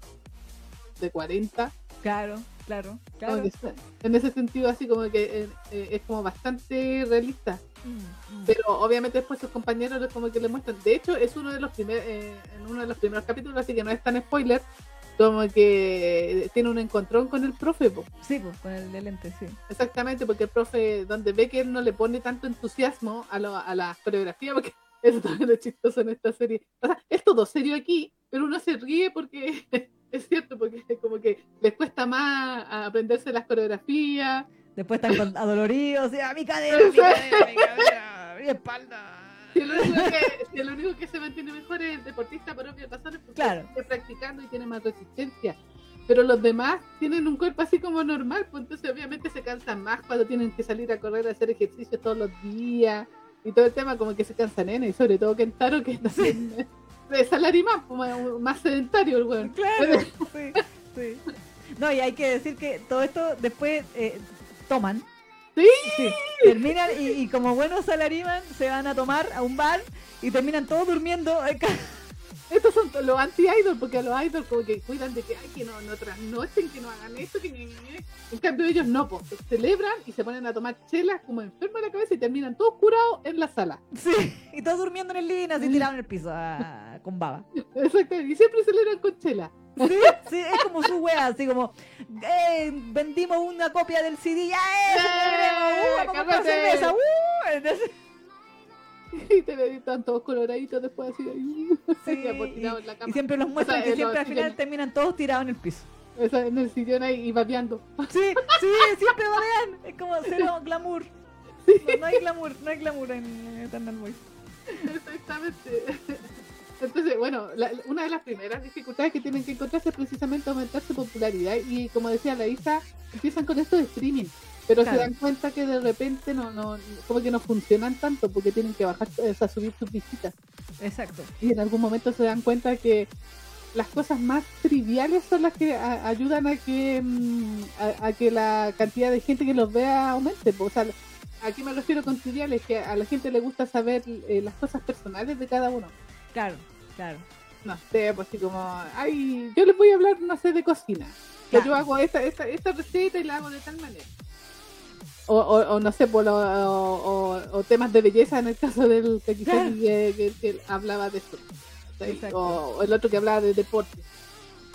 de 40? Claro, claro, claro. en ese sentido así como que eh, eh, es como bastante realista. Mm, mm. Pero obviamente después sus compañeros como que le muestran. De hecho, es uno de los primeros, en uno de los primeros capítulos, así que no es tan spoiler, como que tiene un encontrón con el profe, po. Sí, pues, con el de lente, sí. exactamente, porque el profe, donde ve que él no le pone tanto entusiasmo a, lo- a la coreografía, porque eso también es chistoso en esta serie. O sea, es todo serio aquí, pero uno se ríe porque es cierto, porque como que les cuesta más aprenderse las coreografías. Después están adoloridos, y, "Ah, mi cadera, mi cadera, mi cadera, mi espalda. Si el, único que, si el único que se mantiene mejor es el deportista por obvias razones, porque Claro. sigue practicando y tiene más resistencia. Pero los demás tienen un cuerpo así como normal, pues entonces obviamente se cansan más cuando tienen que salir a correr a hacer ejercicio todos los días y todo el tema como que se cansa nena y sobre todo Kentaro que también de salarimán, más, más sedentario el weón. Claro, sí, sí. No, y hay que decir que todo esto después eh, toman. Sí. Terminan y, y como buenos salariman se van a tomar a un bar y terminan todos durmiendo. Eh, Estos son los anti-idol, porque a los idols como que cuidan de que, ay, que no, no trasnochen, que no hagan esto, que... ñe. En cambio ellos no, pues celebran y se ponen a tomar chelas como enfermos de la cabeza y terminan todos curados en la sala. Sí, y todos durmiendo en el living así tirados en el piso ah, con baba. Exacto, y siempre celebran con chela. Sí, sí, es como su wea, así como eh, vendimos una copia del CD, ya eh, celebremos, uh, Y te están todos coloraditos después así, Sí, tirados en la y cama. siempre los muestran O sea, que siempre al final terminan todos tirados en el piso. O sea, en el sillón ahí y babeando. Sí, sí, siempre babean, es como cero glamour. No, no hay glamour, no hay glamour en Eternal Boys. Exactamente. Entonces, bueno, la- una de las primeras dificultades que tienen que encontrarse es precisamente aumentar su popularidad y como decía la Isa, empiezan con esto de streaming, pero Claro. se dan cuenta que de repente no, no, como que no funcionan tanto porque tienen que bajar, o sea, subir sus visitas Exacto. y en algún momento se dan cuenta que las cosas más triviales son las que a- ayudan a que mm, a, a que la cantidad de gente que los vea aumente. O sea, aquí me refiero con triviales, que a la gente le gusta saber eh, las cosas personales de cada uno. Claro, claro. No sé, pues así como, ay, yo les voy a hablar, no sé, de cocina. Que Claro. yo hago esta, esta, esta receta y la hago de tal manera. O, o, o no sé, por lo- o, o- temas de belleza en el caso del que, quizás Claro. que, que- que hablaba de. Exacto. O, el otro que hablaba de deporte.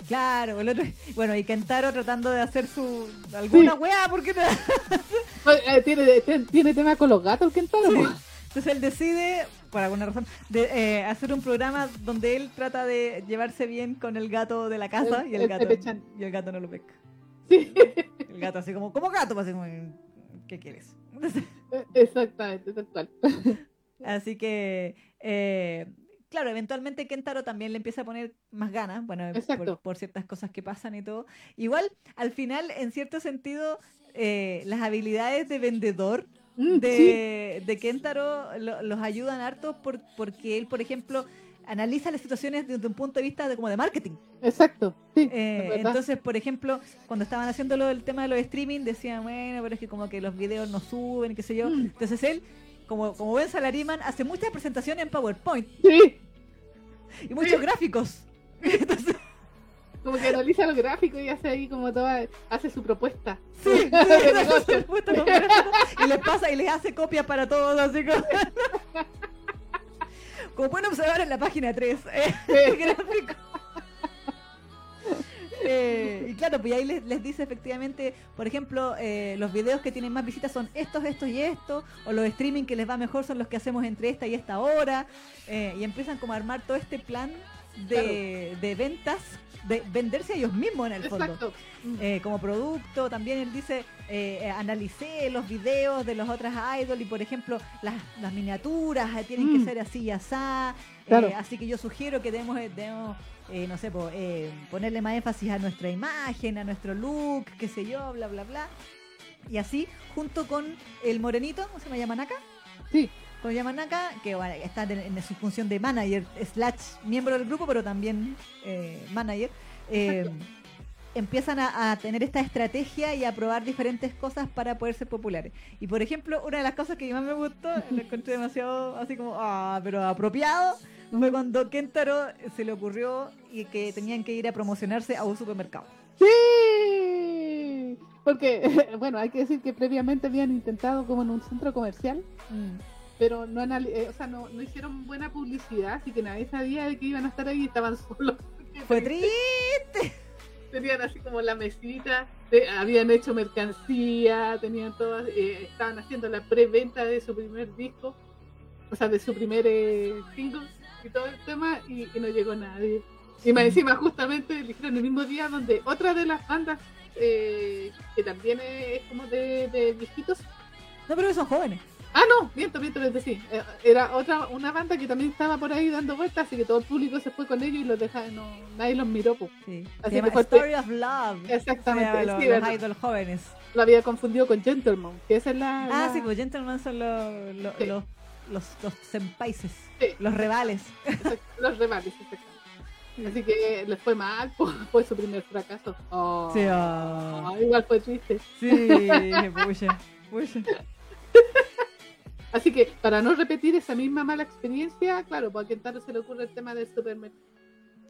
Claro, el otro, bueno, y Kentaro tratando de hacer su alguna Sí. weá, porque no? Pues, eh, tiene, tiene, tiene tema con los gatos, Kentaro. Sí. Entonces él decide, por alguna razón, de, eh, hacer un programa donde él trata de llevarse bien con el gato de la casa El- y el, el gato y el gato no lo pesca. Sí, El gato así como, como gato, pues, así como, ¿qué quieres? exactamente, tal cual. Así que, eh, claro, eventualmente Kentaro también le empieza a poner más ganas, bueno, por, ciertas cosas que pasan y todo. Igual, al final, en cierto sentido, eh, las habilidades de vendedor Mm, sí, de, de Kentaro lo- los ayudan harto por, porque él, por ejemplo, analiza las situaciones desde un punto de vista de, como de marketing. exacto. Sí, Eh, entonces, por ejemplo, cuando estaban haciendo lo del tema de los streaming, decían, bueno, pero es que como que los videos no suben, qué sé yo. Mm. Entonces él, como, como buen salariman, hace muchas presentaciones en PowerPoint Sí, y muchos gráficos. Entonces, Como que analiza los gráficos y hace ahí como toda, hace su propuesta. sí, sí, De hace negocio. su gráficos y les pasa y les hace copias para todos, así como. Como pueden observar en la página 3, el gráfico. Eh, y claro, pues ahí les, les dice efectivamente, por ejemplo, eh, los videos que tienen más visitas son estos, estos y estos, o los streaming que les va mejor son los que hacemos entre esta y esta hora, eh, y empiezan como a armar todo este plan de, de ventas, de venderse a ellos mismos en el fondo. Exacto. Mm. Eh, como producto, también él dice, eh, eh, analicé los videos de los otras idols y por ejemplo las, las miniaturas eh, tienen que Mm. ser así y asá, eh, Claro. así que yo sugiero que debemos, debemos, no sé, po, ponerle más énfasis a nuestra imagen, a nuestro look, qué sé yo, bla, bla, bla. Y así, junto con el morenito, ¿cómo se llama? Yamanaka? Sí. Con Yamanaka, que bueno, está en, en su función de manager, slash miembro del grupo, pero también eh, manager. eh, empiezan a, a tener esta estrategia y a probar diferentes cosas para poder ser populares. Y por ejemplo, una de las cosas que más me gustó, lo encontré demasiado así como, ah, pero apropiado, fue cuando Kentaro se le ocurrió y que tenían que ir a promocionarse a un supermercado. Sí, porque, bueno, hay que decir que previamente habían intentado como en un centro comercial, Mm. Pero no, eh, o sea, no, no hicieron buena publicidad, así que nadie sabía de que iban a estar ahí y estaban solos. Fue triste. Tenían así como la mesita, te- habían hecho mercancía, tenían todas, eh, estaban haciendo la preventa de su primer disco, o sea, de su primer eh, single y todo el tema, y, y no llegó nadie. Y más encima, justamente, eligieron el mismo día donde otra de las bandas, eh, que también es como de, de viejitos, No, pero son jóvenes. Ah, no, miento, miento, miento, sí. Eh, Era otra, una banda que también estaba por ahí dando vueltas, así que todo el público se fue con ellos y los dejaron, no, nadie los miró, pues. Sí. Así Se llama que fue- Story of Love. Exactamente, Se los, sí, los verdad. idols jóvenes. Lo había confundido con Gentleman, que esa es la... Ah, la- sí, pues Gentleman son los, los, Sí. los, los, los senpaises, Sí. los rivales. los rivales, exactamente. Así que les fue mal, fue su primer fracaso. Oh, Sí, ah. oh, igual fue triste. Sí, pucha, pucha. Así que para no repetir esa misma mala experiencia, claro, pues a Kentaro se le ocurre el tema del supermercado.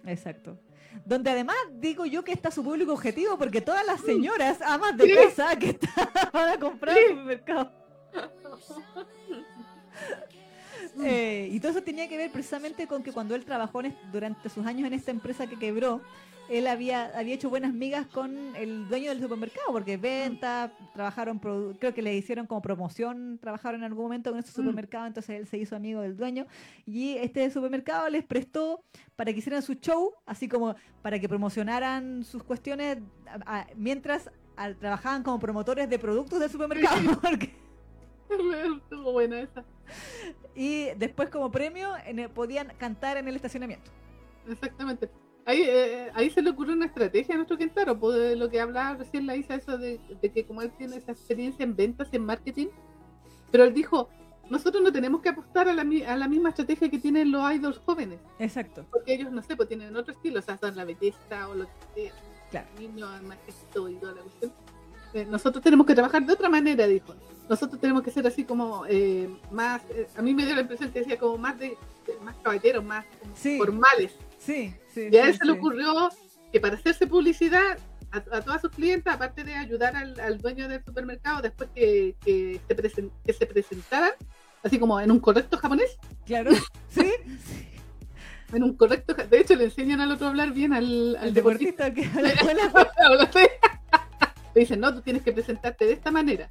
Exacto. Donde además digo yo que está su público objetivo porque todas las señoras amas de Sí. casa que estaban van a comprar Sí. al supermercado. Eh, y todo eso tenía que ver precisamente con que cuando él trabajó en durante sus años en esta empresa que quebró, él había, había hecho buenas migas con el dueño del supermercado, porque venta, trabajaron, creo que le hicieron como promoción, trabajaron en algún momento con ese Mm. supermercado, entonces él se hizo amigo del dueño y este supermercado les prestó para que hicieran su show, así como para que promocionaran sus cuestiones a- a- mientras trabajaban como promotores de productos del supermercado. porque- Estuvo buena esa. y después como premio en el- podían cantar en el estacionamiento. Exactamente. Ahí, eh, ahí se le ocurrió una estrategia a nuestro Kentaro, pues, de lo que hablaba recién la Isa, eso de, de que como él tiene esa experiencia en ventas en marketing, pero él dijo, nosotros no tenemos que apostar a la, a la misma estrategia que tienen los idols jóvenes, Exacto. porque ellos, no sé, pues tienen otro estilo, o sea, son la belleza o lo que sea, Claro. niños, majestuoso y toda la cuestión. Eh, nosotros tenemos que trabajar de otra manera, dijo. Nosotros tenemos que ser así como eh, más, eh, a mí me dio la impresión que decía como más de, de- más caballeros, más Sí. formales. Sí, sí. Y a sí, él se le ocurrió que para hacerse publicidad a, a todas sus clientes, aparte de ayudar al, al dueño del supermercado después que, que, se presen- que se presentaran, así como en un correcto japonés, Claro. Sí. en un correcto, de hecho le enseñan al otro a hablar bien al, al deportista. deportista que a la escuela. Le dicen, no, tú tienes que presentarte de esta manera.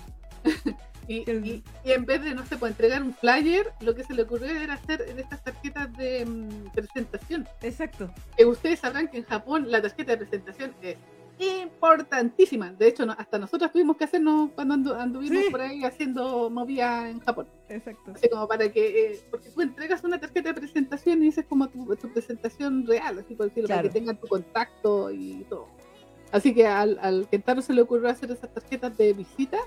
Y, El- y- y en vez de, no sé, pues entregar un flyer, lo que se le ocurrió era hacer en estas tarjetas de mm, presentación. Exacto. que ustedes sabrán que en Japón la tarjeta de presentación es importantísima. De hecho, no- hasta nosotros tuvimos que hacernos cuando andu- anduvimos Sí. por ahí haciendo movida en Japón. Exacto. Así como para que, eh, porque tú entregas una tarjeta de presentación y esa es como tu, tu presentación real, así por decirlo, para que tengan tu contacto y todo. Así que al, al Kentaro se le ocurrió hacer esas tarjetas de visita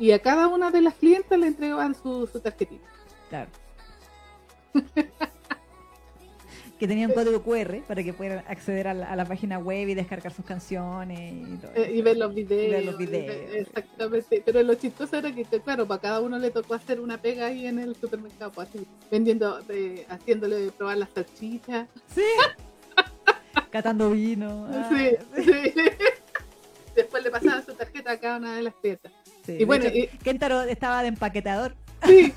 y a cada una de las clientes le entregaban su, su tarjetita. Claro. que tenían código QR para que pudieran acceder a la, página web y descargar sus canciones y, todo eh, y ver los videos. Y ver los videos. Exactamente. Pero lo chistoso era que, claro, para cada uno le tocó hacer una pega ahí en el supermercado, pues así, vendiendo, haciéndole probar las salchichas. Sí. Catando vino. Sí, ah. sí. Después le pasaban su tarjeta a cada una de las piezas. Sí, y bueno, y... Kentaro estaba de empaquetador. Sí.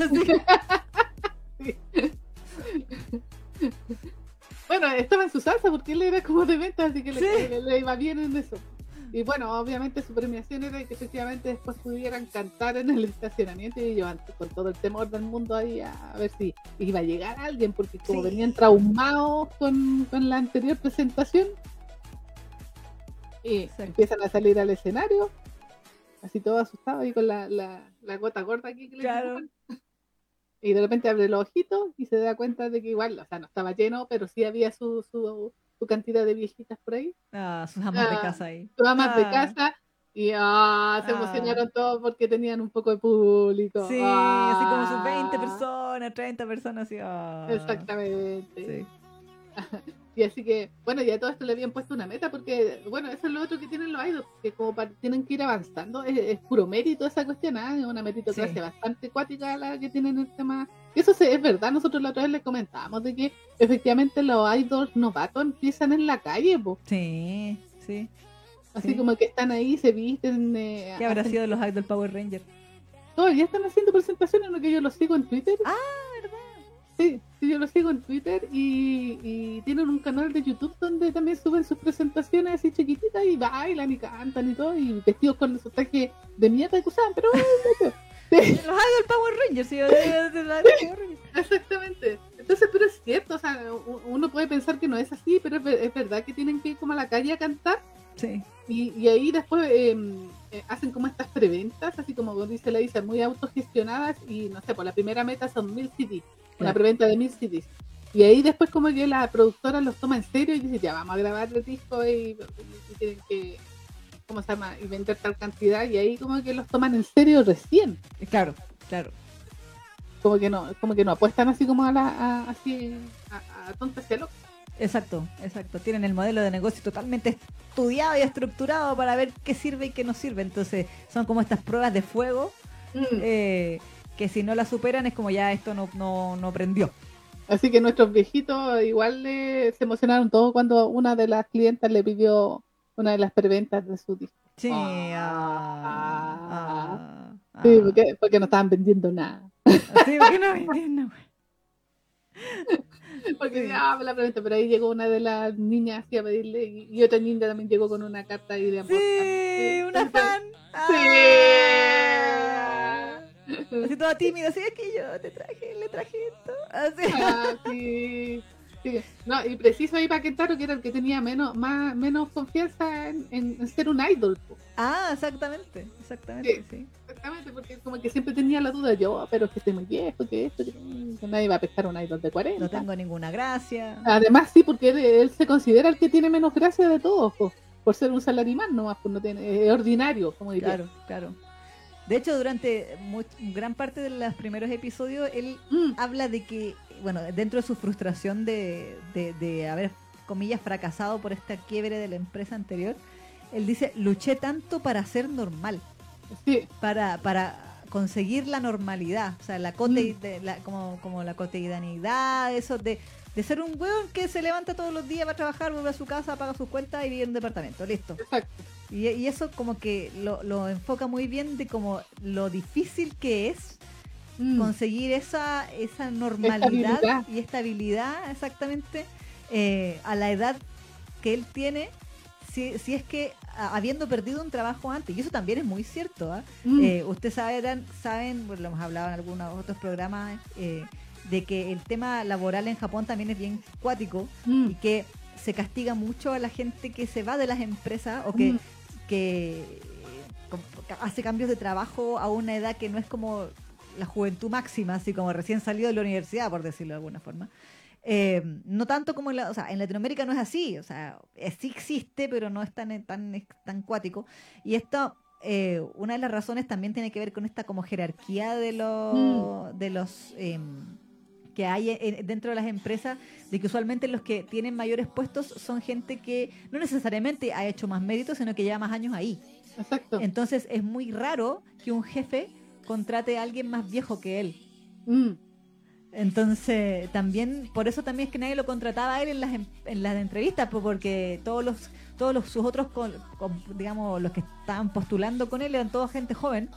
sí. Bueno, estaba en su salsa porque él era como de venta, así que le, iba bien en eso. Y bueno, obviamente su premiación era que efectivamente después pudieran cantar en el estacionamiento y yo con todo el temor del mundo ahí a, ver si iba a llegar alguien, porque como venían traumados con, la anterior presentación, y empiezan a salir al escenario, así todo asustado ahí con la, la, gota gorda aquí que claro. Y de repente abre los ojitos y se da cuenta de que igual, o sea, no estaba lleno, pero sí había su, su, su cantidad de viejitas por ahí. Ah, sus amas de ah, casa ahí. Sus amas de ah. casa. Y ah, se ah. emocionaron todos porque tenían un poco de público. Sí, así como sus 20 personas, 30 personas. Así, Exactamente. Sí. Y así que, bueno, ya todo esto le habían puesto una meta, porque, bueno, eso es lo otro que tienen los idols, que como tienen que ir avanzando, es, puro mérito esa cuestión, ¿eh? es una meritocracia bastante cuática la que tienen el tema. Eso es verdad, nosotros la otra vez les comentábamos de que efectivamente los idols novatos empiezan en la calle, pues. Sí, sí. Así como que están ahí, se visten. Eh, ¿Qué habrá sido los idols Power Rangers? Todavía están haciendo presentaciones, en lo que yo los sigo en Twitter. Ah. Sí, sí, yo lo sigo en Twitter y, tienen un canal de YouTube donde también suben sus presentaciones así chiquititas y bailan y cantan y todo, y vestidos con esos trajes de mierda que usaban, pero... Los hago el Power Rangers, sí, Exactamente. Entonces, pero es cierto, o sea, uno puede pensar que no es así, pero es, verdad que tienen que ir como a la calle a cantar. Sí. Y, ahí después em, eh, hacen como estas preventas, así como dice la Isa, muy autogestionadas y no sé, por pues la primera meta son mil CDs una preventa de mil CDs. Y ahí después como que la productora los toma en serio y dice, ya vamos a grabar el disco y, tienen que, ¿cómo se llama? Y vender tal cantidad y ahí como que los toman en serio recién. Claro, claro. Como que no, como que no apuestan así como a la, a, así, a, a tontas y a Exacto, exacto. Tienen el modelo de negocio totalmente estudiado y estructurado para ver qué sirve y qué no sirve. Entonces son como estas pruebas de fuego mm. eh, que si no la superan es como ya esto no, no, no prendió. Así que nuestros viejitos igual se emocionaron todos cuando una de las clientas le pidió una de las preventas de su disco. Sí, ah, ah, ah, sí porque, no estaban vendiendo nada. Sí, porque no vendían Porque ya la preventa, pero ahí llegó una de las niñas a pedirle y, otra niña también llegó con una carta ahí de amor. Sí, una fan. Sí. Así toda tímida, así es que yo te traje, le traje esto. Así. Ah, sí. No, y preciso ahí para Kentaro, que era el que tenía menos, más, menos confianza en, ser un idol. Ah, exactamente, exactamente, sí, Exactamente, porque como que siempre tenía la duda, yo, ah, pero es que estoy muy viejo, que esto, que nadie va a pescar un idol de 40. No tengo ninguna gracia. Además, sí, porque él, se considera el que tiene menos gracia de todos, por ser un salarimán nomás, pues no tiene, es ordinario, como diría. Claro, claro. De hecho, durante gran parte de los primeros episodios, él mm. habla de que, bueno, dentro de su frustración de, de, haber, comillas, fracasado por esta quiebre de la empresa anterior, él dice, luché tanto para ser normal. Sí. Para, para conseguir la normalidad, o sea, la, cote, mm. la como, como la cotidianidad, eso de, de ser un hueón que se levanta todos los días, va a trabajar, vuelve a su casa, paga sus cuentas y vive en un departamento, listo. Exacto. Y, eso como que lo, enfoca muy bien de como lo difícil que es mm. conseguir esa, esa normalidad y estabilidad exactamente eh, a la edad que él tiene, si, si es que habiendo perdido un trabajo antes, y eso también es muy cierto, ¿ah? mm. eh, ustedes saben, saben, lo hemos hablado en algunos otros programas, eh, de que el tema laboral en Japón también es bien cuático mm. y que se castiga mucho a la gente que se va de las empresas o que que hace cambios de trabajo a una edad que no es como la juventud máxima, así como recién salido de la universidad, por decirlo de alguna forma. Eh, no tanto como en, la, o sea, en Latinoamérica no es así, o sea, sí existe, pero no es tan, tan, tan cuático. Y esto, eh, una de las razones también tiene que ver con esta como jerarquía de, los mm. de los em, que hay en- dentro de las empresas, de que usualmente los que tienen mayores puestos son gente que no necesariamente ha hecho más méritos, sino que lleva más años ahí. Exacto. Entonces es muy raro que un jefe contrate a alguien más viejo que él. Mm, Entonces, también, por eso también es que nadie lo contrataba a él en las, en, en las entrevistas, porque todos los, todos los, sus otros, digamos, los que estaban postulando con él eran toda gente joven.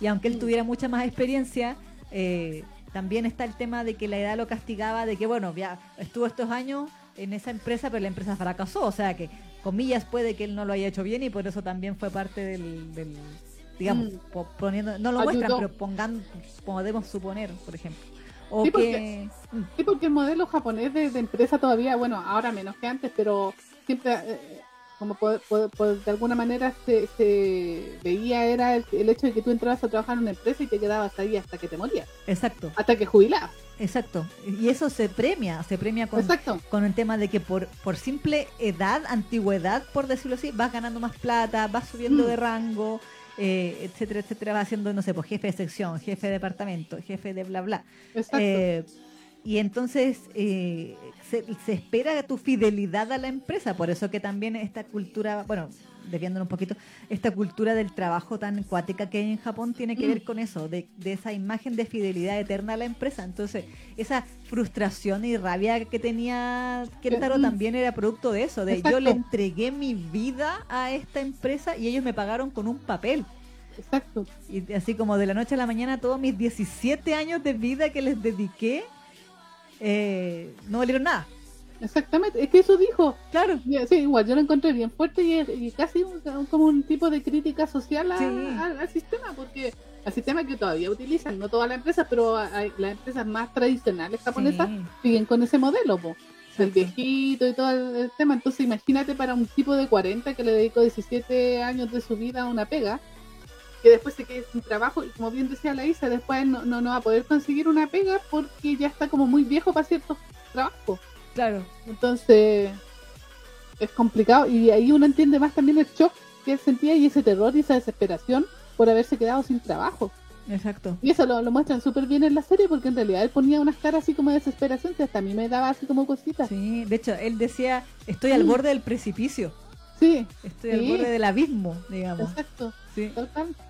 Y aunque él Mm. tuviera mucha más experiencia, eh, también está el tema de que la edad lo castigaba, de que, bueno, ya estuvo estos años en esa empresa, pero la empresa fracasó. O sea que, comillas, puede que él no lo haya hecho bien y por eso también fue parte del, del- digamos, Mm. po- poniendo, no lo muestran, pero pongan, podemos suponer, por ejemplo. O Sí, porque- que... Mm. Sí, porque el modelo japonés de, de empresa todavía, bueno, ahora menos que antes, pero siempre, eh, como por, por- por- de alguna manera se, se veía, era el, el hecho de que tú entrabas a trabajar en una empresa y te quedabas ahí hasta que te morías, Exacto, hasta que jubilabas. exacto. Y eso se premia, se premia con, Exacto. con el tema de que por, por simple edad, antigüedad, por decirlo así, vas ganando más plata, vas subiendo Mm. de rango, eh, etcétera, etcétera, vas siendo, no sé, pues jefe de sección, jefe de departamento, jefe de bla, bla. Exacto. Eh, y entonces eh, se, se espera tu fidelidad a la empresa, por eso que también esta cultura, bueno, desviándonos un poquito, esta cultura del trabajo tan cuática que hay en Japón tiene que Mm. ver con eso, de, de esa imagen de fidelidad eterna a la empresa. Entonces, esa frustración y rabia que tenía Kentaro Mm. también era producto de eso, de yo le entregué mi vida a esta empresa y ellos me pagaron con un papel. Exacto. Y así como de la noche a la mañana, todos mis 17 años de vida que les dediqué, eh, no valieron nada. Exactamente. Es que eso dijo. Claro. Sí, igual, yo lo encontré bien fuerte y, y casi un- como un tipo de crítica social a- Sí. al, al sistema, porque al sistema que todavía utilizan, no todas las empresas, pero hay, las empresas más tradicionales japonesas Sí. siguen con ese modelo, po. el viejito y todo el, el tema. Entonces, imagínate para un tipo de 40 que le dedicó 17 años de su vida a una pega, que después se quede sin trabajo, y como bien decía la Isa, después no, no, no va a poder conseguir una pega porque ya está como muy viejo para ciertos trabajos. Claro. Entonces, es complicado. Y ahí uno entiende más también el shock que él sentía y ese terror y esa desesperación por haberse quedado sin trabajo. Exacto. Y eso lo, lo muestran súper bien en la serie porque en realidad él ponía unas caras así como de desesperación que hasta a mí me daba así como cositas. Sí, Sí, de hecho, él decía, estoy al borde del precipicio, estoy al Sí. borde del abismo, digamos. exacto. Sí.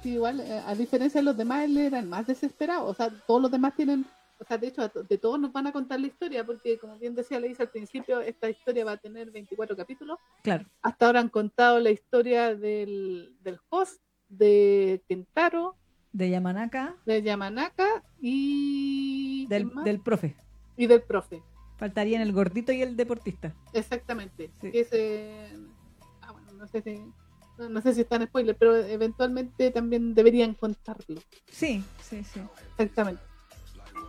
Igual, eh, a diferencia de los demás, él era el más desesperado. O sea, todos los demás tienen, o sea, de hecho, de todos nos van a contar la historia porque, como bien decía Leisa al principio, esta historia va a tener 24 capítulos. Claro. Hasta ahora han contado la historia del, del host, de Kentaro, De Yamanaka, de Yamanaka y del, del profe. y del profe. Faltarían el gordito y el deportista. Exactamente. Sí. Ese, ah, bueno, no sé si no, no sé si está en spoiler, pero eventualmente también deberían contarlo. Sí, sí, sí. Exactamente.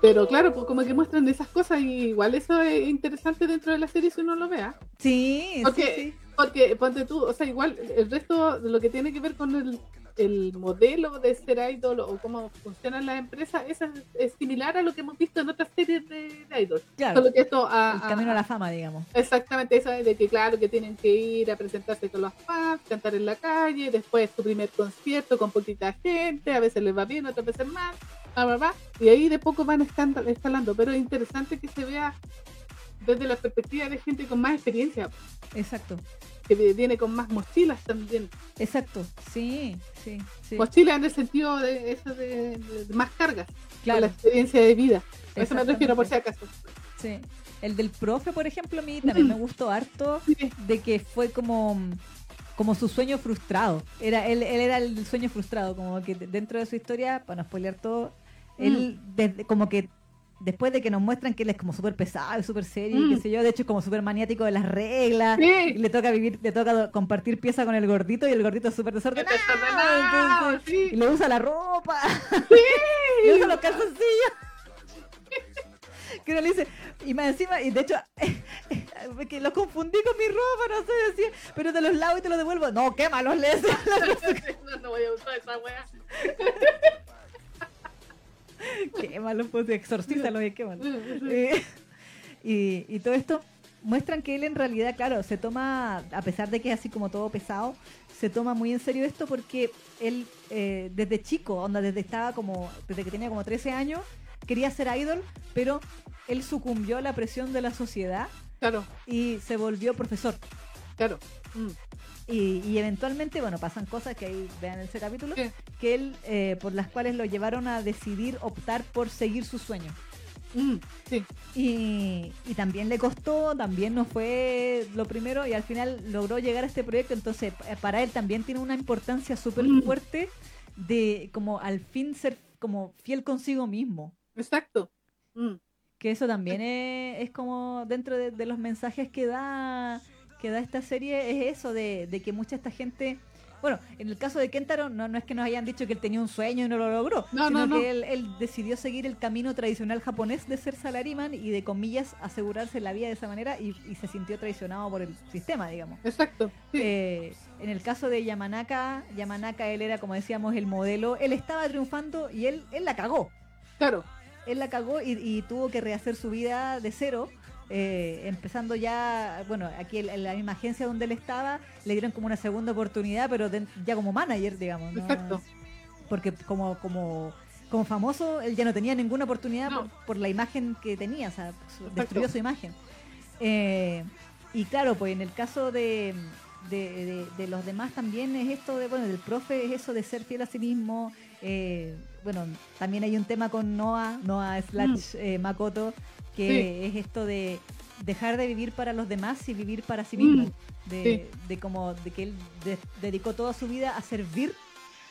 Pero claro, pues como que muestran esas cosas y igual eso es interesante dentro de la serie si uno lo vea. Sí, Porque- sí, sí. Porque, ponte tú, o sea, igual el resto de lo que tiene que ver con el, el modelo de ser idol o cómo funcionan las empresas, es, es similar a lo que hemos visto en otras series de, de idol. Claro, Solo que esto a- el camino a la fama, digamos. Exactamente, eso de que claro que tienen que ir a presentarse con los fans, cantar en la calle, después su primer concierto con poquita gente, a veces les va bien, otras veces mal, bla, bla, bla, y ahí de poco van escalando, pero es interesante que se vea desde la perspectiva de gente con más experiencia, Exacto, que viene con más mochilas también, exacto. Sí, sí, sí. mochilas en el sentido de eso de, más cargas, con la Claro, experiencia de vida, a eso me refiero por si acaso. sí. El del profe, por ejemplo, a mí también me gustó harto Sí, de que fue como como su sueño frustrado. Era él, él era el sueño frustrado, como que dentro de su historia, para no spoilear todo, él desde, como que después de que nos muestran que él es como súper pesado y súper serio, y Mm. qué sé yo, de hecho es como súper maniático de las reglas. Sí. Y le toca vivir, le toca compartir pieza con el gordito y el gordito es súper desordenado. Desordenado, entonces- sí. Y le usa la ropa. Sí. y usa los calzoncillos. que uno le dice, y más encima, y de hecho, que lo confundí con mi ropa, no sé, decía, pero te los lavo y te los devuelvo. No, quémalos, le decía. no, no voy a usar esa wea. quémalos, pues exorcízalos y quémalos. Eh, y, y todo esto muestran que él en realidad, claro, se toma, a pesar de que es así como todo pesado, se toma muy en serio esto porque él eh, desde chico, onda, desde estaba como, desde que tenía como 13 años, quería ser idol, pero él sucumbió a la presión de la sociedad Claro, y se volvió profesor. claro. Mm, Y, y eventualmente, bueno, pasan cosas que ahí vean ese capítulo, Sí. que él, eh, por las cuales lo llevaron a decidir optar por seguir su sueño. mm, sí, Y, y también le costó, también no fue lo primero y al final logró llegar a este proyecto, entonces pa- para él también tiene una importancia súper Mm. fuerte de como al fin ser como fiel consigo mismo. exacto. Mm, Que eso también es, es como dentro de, de los mensajes que da, que da esta serie, es eso de, de que mucha esta gente... Bueno, en el caso de Kentaro, no, no es que nos hayan dicho que él tenía un sueño y no lo logró, No, sino no, no. que él, él decidió seguir el camino tradicional japonés de ser salaryman y de comillas asegurarse la vida de esa manera y, y se sintió traicionado por el sistema, digamos. exacto. Sí, Eh, en el caso de Yamanaka, Yamanaka él era, como decíamos, el modelo, él estaba triunfando y él, él la cagó claro. él la cagó y, y tuvo que rehacer su vida de cero. Eh, empezando ya, bueno, aquí en, la misma agencia donde él estaba, le dieron como una segunda oportunidad, pero de- ya como manager, digamos. ¿no? Exacto. Porque como, como, como famoso, él ya no tenía ninguna oportunidad No. por, por la imagen que tenía, o sea, su- destruyó su imagen. Eh, y claro, pues en el caso de, de, de- de los demás también es esto de, bueno, del profe es eso de ser fiel a sí mismo. eh, bueno, también hay un tema con Noah, Noah slash eh, Makoto, que es esto de dejar de vivir para los demás y vivir para sí mismo. De, de como de que él de- dedicó toda su vida a servir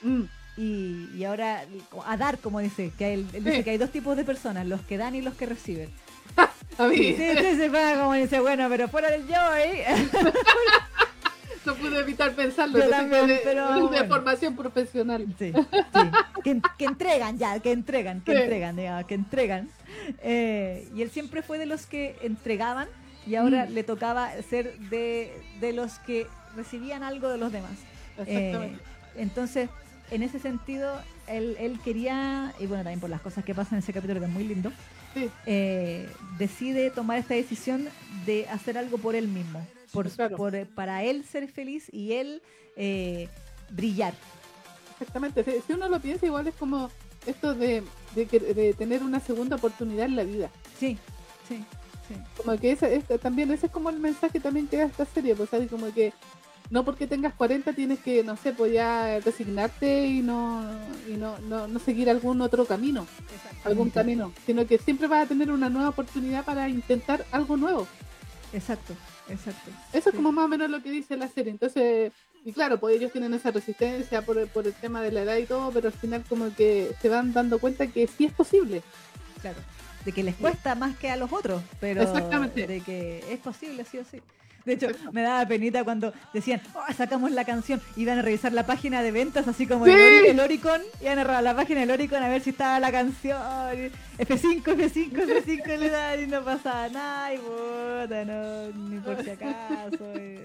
Mm, y, y ahora a dar, como dice, que él, él dice Sí. que hay dos tipos de personas, los que dan y los que reciben. a mí Sí, sí, sí, como dice, bueno, pero fuera del yo, ¿eh? no pude evitar pensarlo. Yo también, de, pero de bueno. formación profesional. Sí, sí. Que, que entregan ya, que entregan, que Sí. entregan, digamos, que entregan. Eh, y él siempre fue de los que entregaban y ahora Mm. le tocaba ser de, de los que recibían algo de los demás. Eh, entonces, en ese sentido, él, él quería, y bueno, también por las cosas que pasan en ese capítulo que es muy lindo, sí, eh, decide tomar esta decisión de hacer algo por él mismo, por, Claro. por, eh, para él ser feliz y él eh, brillar. exactamente. Si, si uno lo piensa, igual es como esto de, de, tener una segunda oportunidad en la vida. Sí, sí, sí. Como que ese, ese- también ese es como el mensaje también que da esta serie, pues así como que no porque tengas 40 tienes que, no sé, pues ya resignarte y no y no, no, no seguir algún otro camino, algún camino, sino que siempre vas a tener una nueva oportunidad para intentar algo nuevo. Exacto, exacto. Eso es como más o menos lo que dice la serie. Entonces, y claro, pues ellos tienen esa resistencia por, el- por el tema de la edad y todo, pero al final como que se van dando cuenta que sí es posible. Claro. De que les cuesta más que a los otros, pero Exactamente. de que es posible, sí o sí. De hecho, me daba penita cuando decían, oh, sacamos la canción, iban a revisar la página de ventas, así como ¡Sí! el, Ori- el Oricon, iban a revisar la página del Oricon a ver si estaba la canción, F5, F5, F5, le dan y no pasaba nada, y puta, no, ni por si acaso, y.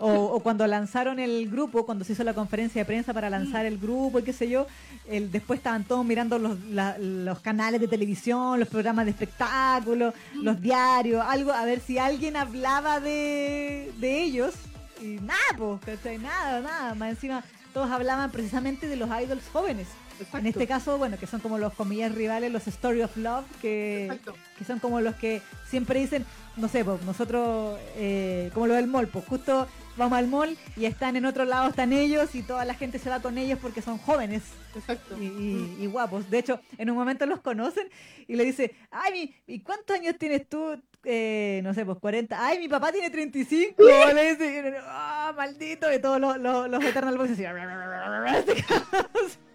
O, o cuando lanzaron el grupo, cuando se hizo la conferencia de prensa para lanzar el grupo y qué sé yo, el, después estaban todos mirando los, la- los canales de televisión, los programas de espectáculos, los diarios, algo, a ver si alguien hablaba de, de ellos. Y nada, pues. Nada, nada. Más encima, todos hablaban precisamente de los idols jóvenes. Exacto. En este caso, bueno, que son como los comillas rivales, los Story of Love, que, que son como los que siempre dicen, no sé, pues nosotros, eh, como lo del pues justo vamos al mall y están en otro lado, están ellos y toda la gente se va con ellos porque son jóvenes Exacto. y, y- y guapos. De hecho, en un momento los conocen y le dice, ay, mi- ¿y cuántos años tienes tú? Eh, no sé, pues 40. Ay, mi papá tiene 35. Le dice, ah, maldito. Y todos los, los, los Eternal Boys así.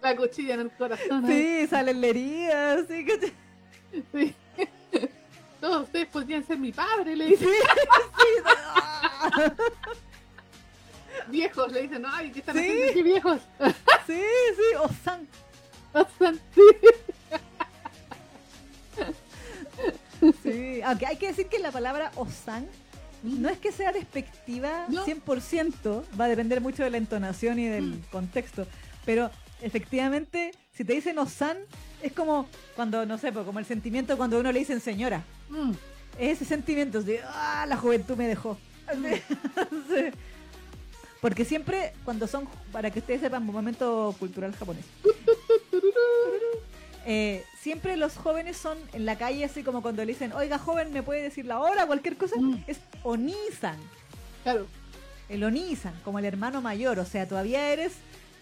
La cuchilla en el corazón. Sí, salen la herida, así que... Sí. Todos ustedes podrían ser mi padre, le Sí, dicen. sí, ah. Viejos, le dicen, ay, ¿qué están Sí. haciendo aquí viejos? sí, sí, Osan. Pasan, sí. Sí, aunque hay que decir que la palabra Osan no es que sea despectiva No. 100%, va a depender mucho de la entonación y del Mm. contexto, pero efectivamente, si te dicen Osan, es como cuando, no sé, como el sentimiento cuando a uno le dicen señora. Mm, Es ese sentimiento de, ah, la juventud me dejó. Sí. Porque siempre, cuando son, para que ustedes sepan, un momento cultural japonés. eh, siempre los jóvenes son en la calle así como cuando le dicen, oiga joven, ¿me puede decir la hora? Cualquier cosa, Mm. es Onisan. Claro. El Onisan, como el hermano mayor. O sea, todavía eres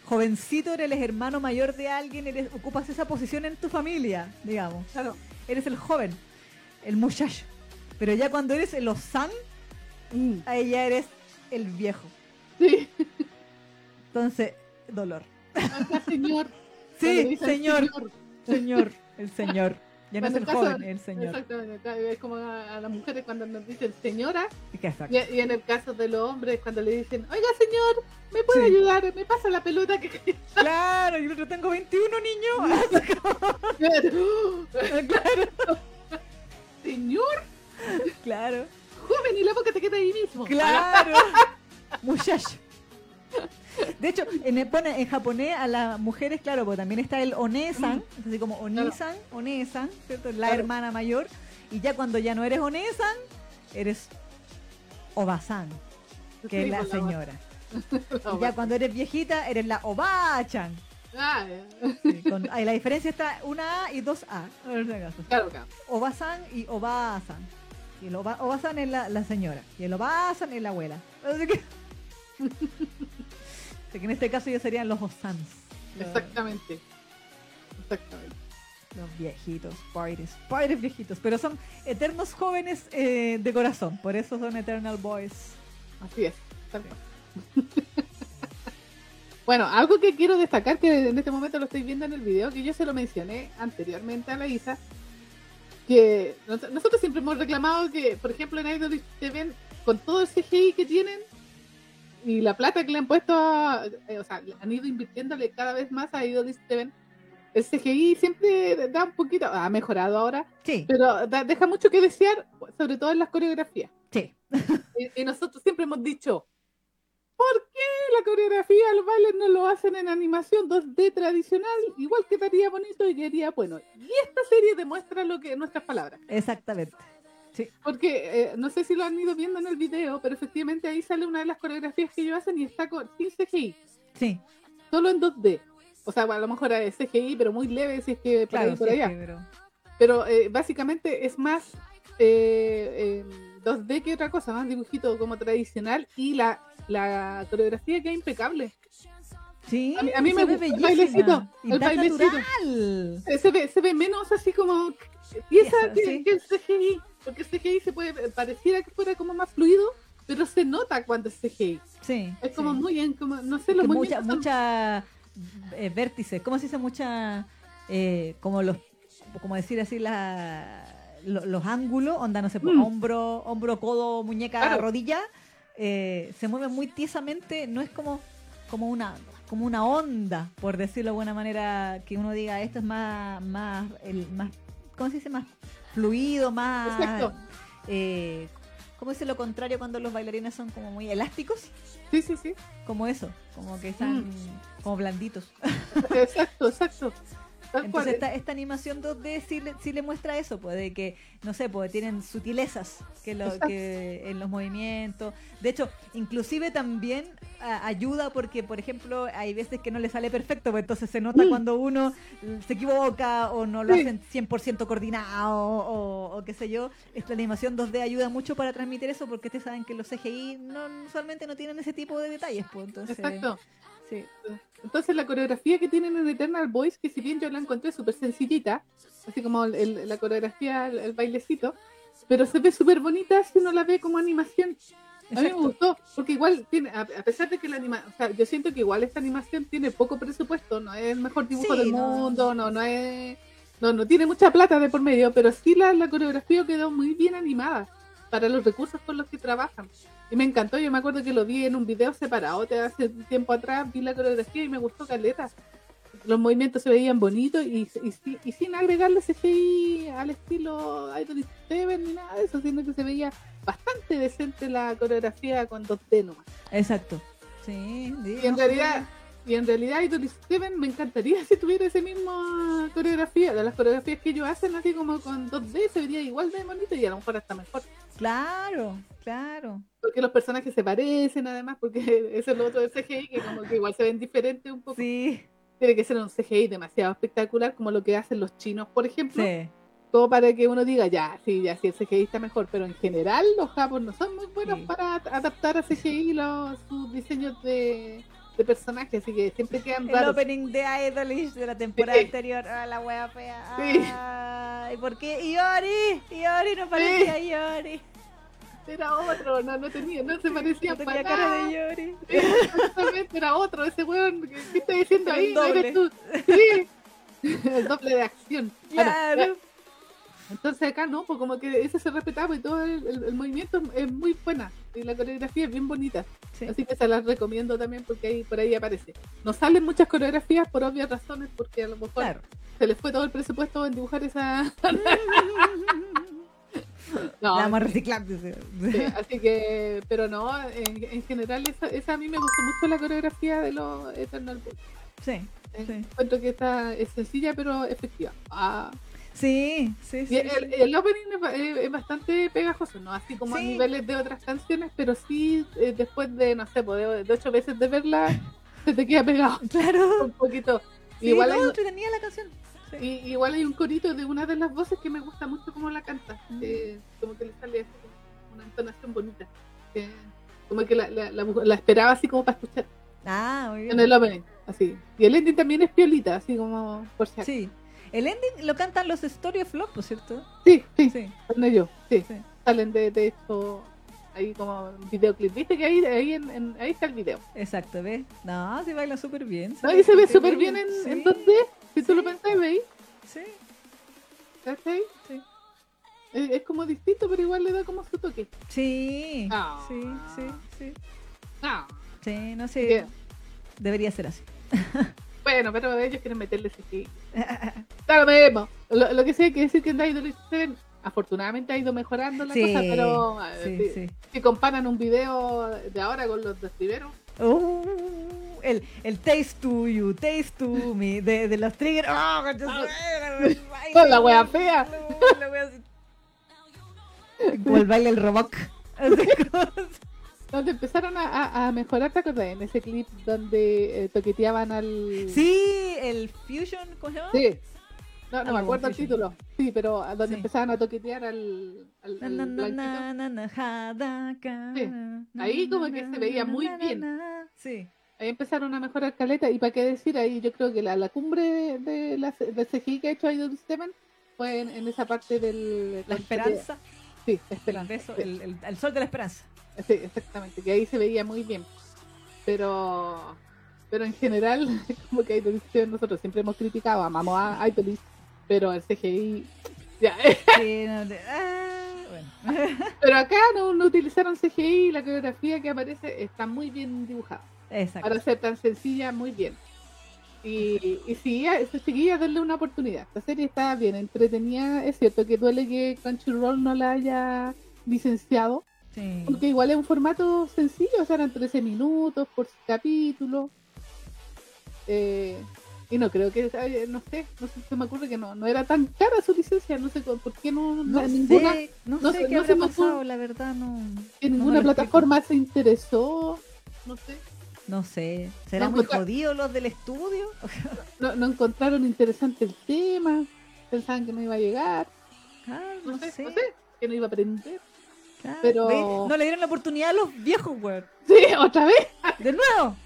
jovencito, eres el hermano mayor de alguien, eres, ocupas esa posición en tu familia, digamos. Claro. Eres el joven, el muchacho. Pero ya cuando eres el Osan, Mm. ahí ya eres el viejo. Sí. Entonces, dolor. Acá, señor. Sí, señor, señor, el señor. Ya no es el caso- joven, el señor. Exactamente. Es como a, a las mujeres cuando nos dicen señora. Exacto. Y, y en el caso de los hombres, cuando le dicen, oiga, señor, ¿me puede Sí. ayudar? ¿Me pasa la pelota que Claro, yo otro tengo 21 niños. claro, Señor, claro, joven, y la boca te queda ahí mismo. claro. Muchacho. De hecho, en, el- pone en japonés a las mujeres, claro, porque también está el onesan, es así como onisan, onesan, ¿cierto? La Claro. hermana mayor. Y ya cuando ya no eres onesan, eres obasan, que es la señora. Y ya cuando eres viejita, eres la obachan. Ah. Sí, con- ahí la diferencia está una A y dos A. Claro, claro. Obasan y Obasan. Y el oba, Obasan es la, la señora. Y el Obasan es la abuela. Así que, Así que en este caso ellos serían los Osans. Exactamente. Exactamente. los viejitos, padres, padres viejitos. Pero son eternos jóvenes eh, de corazón. Por eso son Eternal Boys. Así es. tal cual. bueno, algo que quiero destacar, que en este momento lo estoy viendo en el video, que yo se lo mencioné anteriormente a la Isa, que nos- nosotros siempre hemos reclamado que, por ejemplo, en Idol TV, con todo el CGI que tienen y la plata que le han puesto, eh, o sea, han ido invirtiéndole cada vez más a Idol TV, el CGI siempre da un poquito, ha mejorado ahora, Sí, pero da- deja mucho que desear, sobre todo en las coreografías. sí. Y, y nosotros siempre hemos dicho, ¿por qué la coreografía, los bailes no lo hacen en animación 2D tradicional? Igual quedaría bonito y quedaría bueno. Y esta serie demuestra lo que nuestras palabras. Exactamente. Porque eh, no sé si lo han ido viendo en el video, pero efectivamente ahí sale una de las coreografías que ellos hacen y está con, sin CGI, Sí, solo en 2D. O sea, a lo mejor es CGI, pero muy leve si es que por claro. ahí por sí, allá. pero- Pero eh, básicamente es más eh, eh, 2D que otra cosa, más dibujito como tradicional y la, la coreografía queda impecable. Sí, A mí- a mí me ve gusta el bailecito, el bailecito. Eh, Se ve, se ve menos así como Pieza, que, sí. que el CGI, porque el CGI se puede, pareciera que fuera como más fluido, pero se nota cuando es CGI. Sí. Es como sí. muy en, como, no sé, que los mucha, son- mucha eh, vértices, ¿cómo se dice? Mucha, eh, como los, como decir así, la, lo- los ángulos, onda, no sé, pues, Mm. hombro, hombro, codo, muñeca, Claro. rodilla, eh, se mueven muy tiesamente, no es como, como una como una onda, por decirlo de buena manera, que uno diga esto es más, más, el, más, ¿cómo se dice? Más fluido, más, Exacto. eh, ¿cómo dice lo contrario cuando los bailarines son como muy elásticos? Sí, sí, sí. como eso, como que están Mm. como blanditos. Exacto, exacto. Entonces esta, esta animación 2D sí le, sí le muestra eso, pues de que, no sé, pues tienen sutilezas que, lo, que en los movimientos. De hecho, inclusive también a- ayuda porque, por ejemplo, hay veces que no le sale perfecto, pues entonces se nota Mm. cuando uno se equivoca o no lo Sí. hacen 100% coordinado o, o qué sé yo. Esta animación 2D ayuda mucho para transmitir eso porque ustedes saben que los CGI no, usualmente no tienen ese tipo de detalles, pues entonces... Exacto. Sí. Entonces la coreografía que tienen en Eternal Boys, que si bien yo la encontré súper sencillita, así como el- la coreografía, el, el bailecito, pero se ve súper bonita si uno la ve como animación. A mí me Exacto. gustó, porque igual tiene, a, a pesar de que la animación, o sea, yo siento que igual esta animación tiene poco presupuesto, no es el mejor dibujo Sí, del no. mundo, no, no es, no, no tiene mucha plata de por medio, pero sí la, la coreografía quedó muy bien animada para los recursos con los que trabajan. Y me encantó, yo me acuerdo que lo vi en un video separado de hace tiempo atrás, vi la coreografía y me gustó caleta. Los movimientos se veían bonitos y, y, y sin agregarle CGI al estilo Idol Seven ni nada de eso, sino que se veía bastante decente la coreografía con 2D nomás. Exacto. Sí, sí, Y en realidad, y en realidad Idol Seven me encantaría si tuviera esa misma coreografía, de las coreografías que ellos hacen así como con 2D se vería igual de bonito y a lo mejor hasta mejor. Claro, claro. Porque los personajes se parecen además, porque eso es lo otro del CGI, que como que igual se ven diferentes un poco. Sí, tiene que ser un CGI demasiado espectacular, como lo que hacen los chinos, por ejemplo. Sí. Todo para que uno diga, ya, sí, ya, sí, el CGI está mejor. Pero en general, los japoneses no son muy buenos Sí. para adaptar a CGI los, sus diseños de, de personajes, así que siempre quedan El raros. opening de Idolish de la temporada Sí. anterior. Ah, la wea fea. Sí. Ay, ¿por qué? Iori. Iori no parecía Iori. Era otro, no, no tenía, no se parecía No para cara nada. de Iori. Exactamente, era otro, ese weón. ¿Qué, qué está diciendo ahí? ¿No eres tú? Sí. El doble de acción. Claro. entonces acá no, pues como que ese se respetaba y todo el, el- el movimiento es muy buena. Y la coreografía es bien bonita. Sí. Así que se las recomiendo también porque ahí por ahí aparece. No salen muchas coreografías por obvias razones, porque a lo mejor Claro. se les fue todo el presupuesto en dibujar esa. No, La vamos a reciclar, dice. Sí, así que, pero no, en, en general esa, esa a mí me gustó mucho la coreografía de los Eternal. Sí, Eh, Sí. Encuentro que está, es sencilla pero efectiva. Ah, sí, sí. sí, el, el opening es, ba- es- bastante pegajoso, no así como a niveles de otras canciones, pero sí eh, después de, no sé, pues, de, de ocho veces de verla, se te queda pegado Claro. un poquito. Sí, igual, no, hay, entretenida la canción. Y- igual hay un corito de una de las voces que me gusta mucho como la canta, Mm. eh, como que le sale una entonación bonita. que como que la, la, la esperaba así como para escuchar Ah, muy bien. en el opening, así. Y el ending también es piolita, así como por si acaso. Sí. El ending lo cantan los Story of Love, ¿por cierto? Sí, sí, Sí. ellos, sí. Sí. Salen de, de esto ahí como un videoclip. ¿Viste que ahí, ahí, en, en- ahí está el video? Exacto, ¿ves? No, sí baila súper bien. ¿No? Y se ve súper bien en, Sí, en 2D. Si tú lo pensás, veis, Sí, ¿cachai? sí. Es, es como distinto, pero igual le da como su toque. Sí, Ah. sí, sí, sí. Ah, Sí, no sé. Debería ser así. bueno, pero ellos quieren meterle ese Está lo mismo. Lo, lo que sí hay que decir que en Idol 7 afortunadamente ha ido mejorando la Sí, cosa, pero eh, sí, si, sí. si comparan un video de ahora con los de primero, Uh, el, el Taste to You, Taste to Me, de, de los triggers. ¡Oh, Con la wea fea. la wea así. Como el baile robot. Donde empezaron a, a- a mejorar, ¿te acordás? En ese clip donde eh, toqueteaban al... Sí, el Fusion, ¿cómo se llama? Sí. No, no me Algo acuerdo el título. Sí, pero donde Sí. empezaban a toquetear al, al, al na, na, na, Sí. Ahí como que se veía muy bien. Sí. Ahí empezaron a mejorar caleta. Y para qué decir, ahí yo creo que la, la cumbre de, la, del CGI que ha hecho Idol Seven fue en, en esa parte del... La esperanza, Sí, la el esperanza. beso, sí. el, el, el sol de la esperanza. Sí, exactamente, que ahí se veía muy bien. Pero pero en general, como que Idolish, nosotros siempre hemos criticado, amamos a Idolish, pero el CGI... Ya, Sí, no, ah, pero acá no, no utilizaron CGI, la coreografía que aparece está muy bien dibujada. Exacto. Para ser tan sencilla, muy bien. Y, y sí, a esas chiquillas darle una oportunidad. La serie está bien entretenida. Es cierto que duele que Crunchyroll no la haya licenciado, Sí. Porque igual es un formato sencillo, o sea, eran 13 minutos por capítulo. Eh, y no creo que, no sé, no sé, se me ocurre que no, no era tan cara su licencia, no sé por qué no, no- No ninguna, sé, no no sé sé- qué no habrá ocurre. pasado, la verdad no. no ninguna plataforma se interesó, no sé, No sé, ¿serán No, muy porque- jodidos los del estudio? no, no encontraron interesante el tema, pensaban que no iba a llegar, Ah, no, no, sé, sé. no sé, que no iba a aprender. claro. pero- No le dieron la oportunidad a los viejos, weón. Sí, otra vez. De nuevo.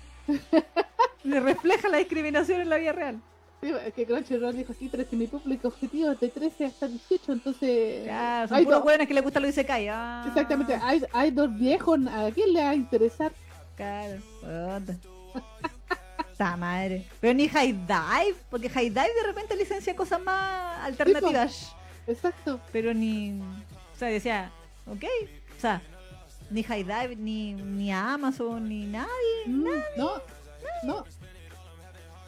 Le refleja la discriminación en la vida real. Sí, es que Crunchyroll dijo, sí, pero mi público objetivo es de 13 hasta 18, entonces... Claro, son hay puros dos- weones que les gusta lo dice Kai. Ah, Exactamente, hay, hay dos viejos, ¿a quién le va a interesar? Claro, puta. Esta madre. Pero ni High Dive, porque High Dive de repente licencia cosas más alternativas. Exacto. pero ni. O sea, decía, ok. O sea, ni High Dive, ni, ni Amazon, ni nadie. Mm, No, no.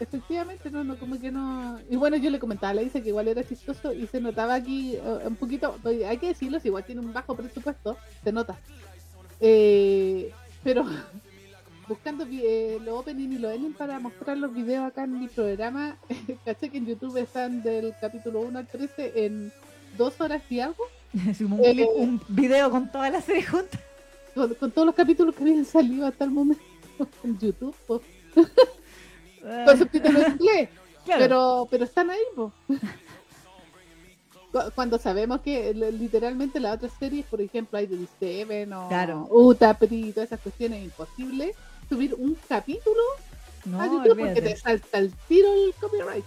Efectivamente, no, no, como que no. Y bueno, yo le comentaba, le dice que igual era chistoso y se notaba aquí eh, un poquito, hay que decirlo, si igual tiene un bajo presupuesto, se nota. Eh, pero buscando eh, los opening y los ending para mostrar los videos acá en mi programa, caché que en YouTube están del capítulo 1 al 13 en dos horas y algo, un, Eh, un video con toda la serie juntas. con, con todos los capítulos que habían salido hasta el momento en YouTube. pues. Con subtítulos en inglés, claro. pero, pero están ahí. Cu- Cuando sabemos que l- literalmente las otras series, por ejemplo, Idol Seven o Claro. Utapri y todas esas cuestiones, es imposible subir un capítulo no, a YouTube porque te salta el tiro el copyright.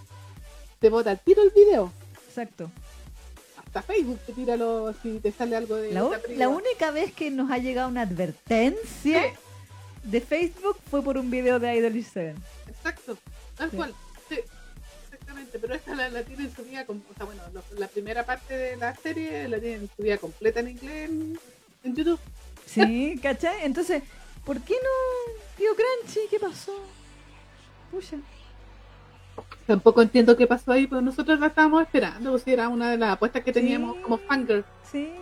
Te bota el tiro el video. Exacto. Hasta Facebook te tira lo, si te sale algo de La, un- Utapri. la única vez que nos ha llegado una advertencia Sí. de Facebook fue por un video de Idol 7. Exacto, tal Sí. cual. Sí, exactamente. Pero esta la, la tienen subida, com- o sea, bueno, lo- la primera parte de la serie la tienen subida completa en inglés en, en YouTube. Sí, ¿cachai? Entonces, ¿por qué no, tío Crunchy? ¿Qué pasó? Pucha. Tampoco entiendo qué pasó ahí, pero nosotros la estábamos esperando, pues si era una de las apuestas que teníamos Sí. como fangirl. Sí,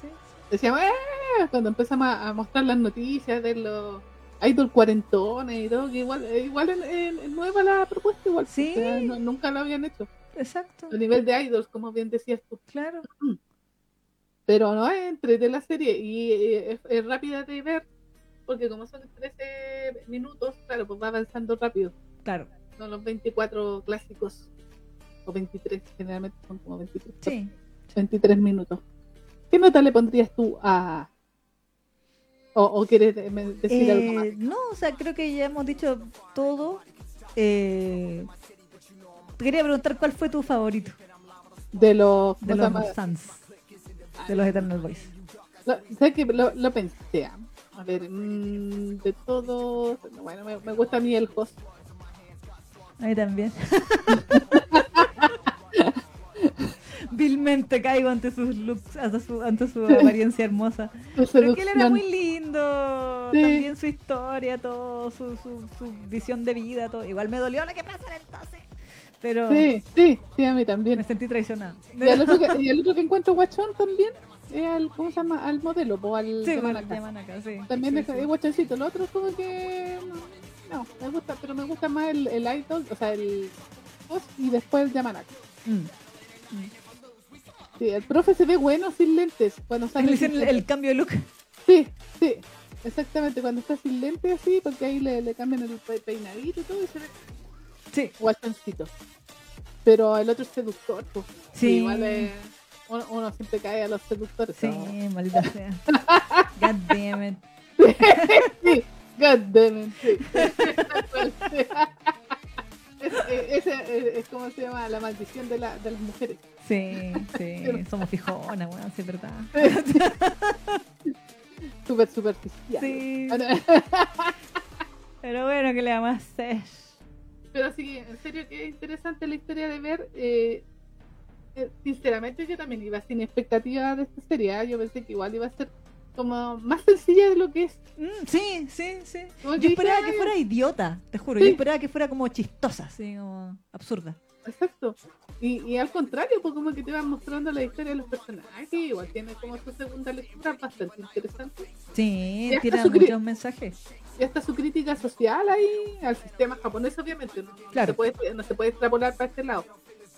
sí. Decíamos, ¡eh! Cuando empezamos a, mostrar las noticias de los idol cuarentones y todo, que igual, eh, igual en nueva la propuesta, igual. Sí. o sea, no- nunca lo habían hecho. Exacto. A nivel de idols, como bien decías tú. Claro. Pero no es entre de la serie y eh, es, es rápida de ver, porque como son 13 minutos, claro, pues va avanzando rápido. Claro. Son los 24 clásicos, o 23, generalmente son como 23, Sí. 23 minutos. ¿Qué nota le pondrías tú a... o, o quieres decir algo más? Eh, no, o sea, creo que ya hemos dicho todo. Eh, te quería preguntar cuál fue tu favorito De los... de ¿cómo se los? Suns, de los Eternal Boys. Lo- ¿Sabes qué? Lo, lo pensé. A ver, mm, de todos... Bueno, me, me gusta a mí el host. A mí también. Vilmente caigo ante sus looks, ante su, ante su apariencia hermosa. Pero que él era muy lindo. Sí. También su historia, todo, su, su, su visión de vida, todo. Igual me dolió lo que pasó entonces. Pero Sí, sí, sí, a mí también. me sentí traicionada. Y el otro que, y el otro que encuentro guachón también es al, ¿cómo se llama? Al modelo, o al Sí. También Sí, es guachoncito. El otro es como que no, me gusta, pero me gusta más el, el idol, o sea, el y después el Yamanaka. Mm. Sí, el profe se ve bueno sin lentes cuando Le sale. el, el cambio de look. Sí, sí, exactamente. Cuando está sin lentes así, porque ahí le, le cambian el pe- peinadito y todo y se ve Sí. guachoncito. Pero el otro es seductor, pues. Sí. Igual es- uno, uno siempre cae a los seductores. Sí, ¿no? maldita sea. God damn it. Sí, God damn it, sí. Es, es, es- es como se llama la maldición de, la, de las mujeres. Sí, sí. Somos fijonas, weón, sí, es verdad. Súper superficial. Sí. Pero bueno, ¿qué le vamos a hacer? Pero sí, en serio que es interesante la historia de ver. eh, eh, sinceramente, yo también iba sin expectativa de esta serie. ¿ah? Yo pensé que igual iba a ser como más sencilla de lo que es. Mm, sí, sí, sí. Como Yo que esperaba dije, que "Ay, fuera idiota, te juro. Sí. Yo esperaba que fuera como chistosa, así como absurda. Exacto. Y, y al contrario, pues como que te van mostrando la historia de los personajes. Igual tiene como su segunda lectura bastante interesante. Sí, cri- muchos mensajes. y hasta su crítica social ahí al sistema japonés obviamente no Claro. se puede no se puede extrapolar para este lado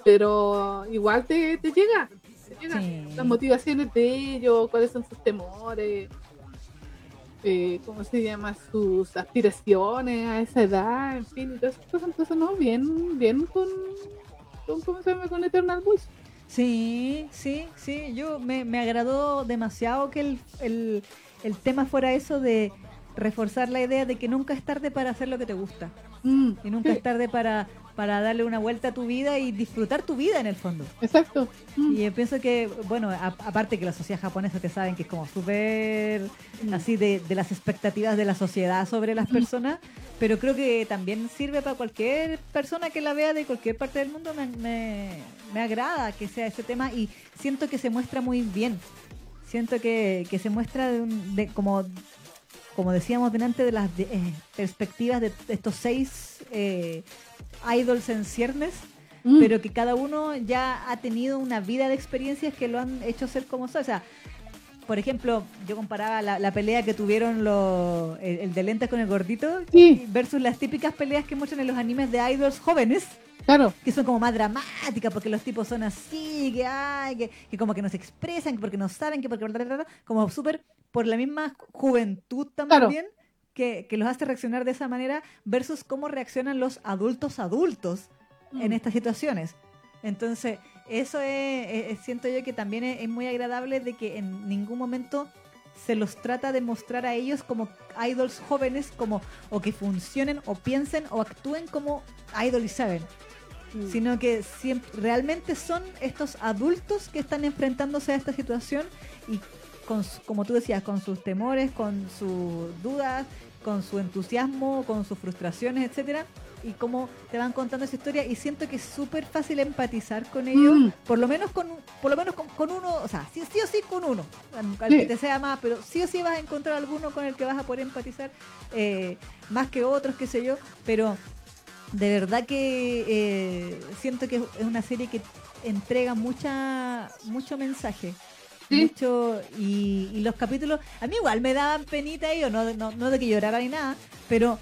pero igual te, te llega te llega Sí. las motivaciones de ellos cuáles son sus temores eh, cómo se llama sus aspiraciones a esa edad en fin y todas esas cosas entonces no bien bien con, con cómo se llama con Eternal Boys Sí, sí, sí. Yo me, me agradó demasiado que el, el, el tema fuera eso de reforzar la idea de que nunca es tarde para hacer lo que te gusta. Mm, Y nunca sí, es tarde para, para darle una vuelta a tu vida y disfrutar tu vida en el fondo. exacto Mm, Y yo pienso que, bueno, a- aparte que la sociedad japonesa te saben que es como súper mm. así de, de las expectativas de la sociedad sobre las personas, pero creo que también sirve para cualquier persona que la vea de cualquier parte del mundo. Me, me, me agrada que sea ese tema y siento que se muestra muy bien. Siento que, que se muestra de, un- de como, como decíamos delante, de las de- eh, perspectivas de estos seis eh, idols en ciernes Mm, pero que cada uno ya ha tenido una vida de experiencias que lo han hecho ser como son. O sea, por ejemplo, yo comparaba la, la pelea que tuvieron los, el, el de lentes con el gordito Sí. versus las típicas peleas que muestran en los animes de idols jóvenes, claro que son como más dramáticas porque los tipos son así, que, ay, que, que como que no se expresan, que porque no saben, que porque... bla, bla, bla, bla, como súper por la misma juventud Claro. también. que, que los hace reaccionar de esa manera versus cómo reaccionan los adultos adultos en Mm. estas situaciones. Entonces, eso es, siento yo que también es, es muy agradable de que en ningún momento se los trata de mostrar a ellos como idols jóvenes, como o que funcionen o piensen o actúen como Idol y Seven, Mm. sino que siempre, realmente son estos adultos que están enfrentándose a esta situación y con, como tú decías, con sus temores, con sus dudas, con su entusiasmo, con sus frustraciones, etcétera, y cómo te van contando esa historia y siento que es súper fácil empatizar con ellos, Mm. por lo menos con por lo menos con, con uno, o sea, sí, sí o sí con uno, al, Sí. que te sea más, pero sí o sí vas a encontrar alguno con el que vas a poder empatizar eh, más que otros, qué sé yo, pero de verdad que eh, siento que es una serie que entrega mucha mucho mensaje. Sí. Mucho, y, y los capítulos, a mí igual me daban penita ellos, no, no, no de que llorara ni nada, pero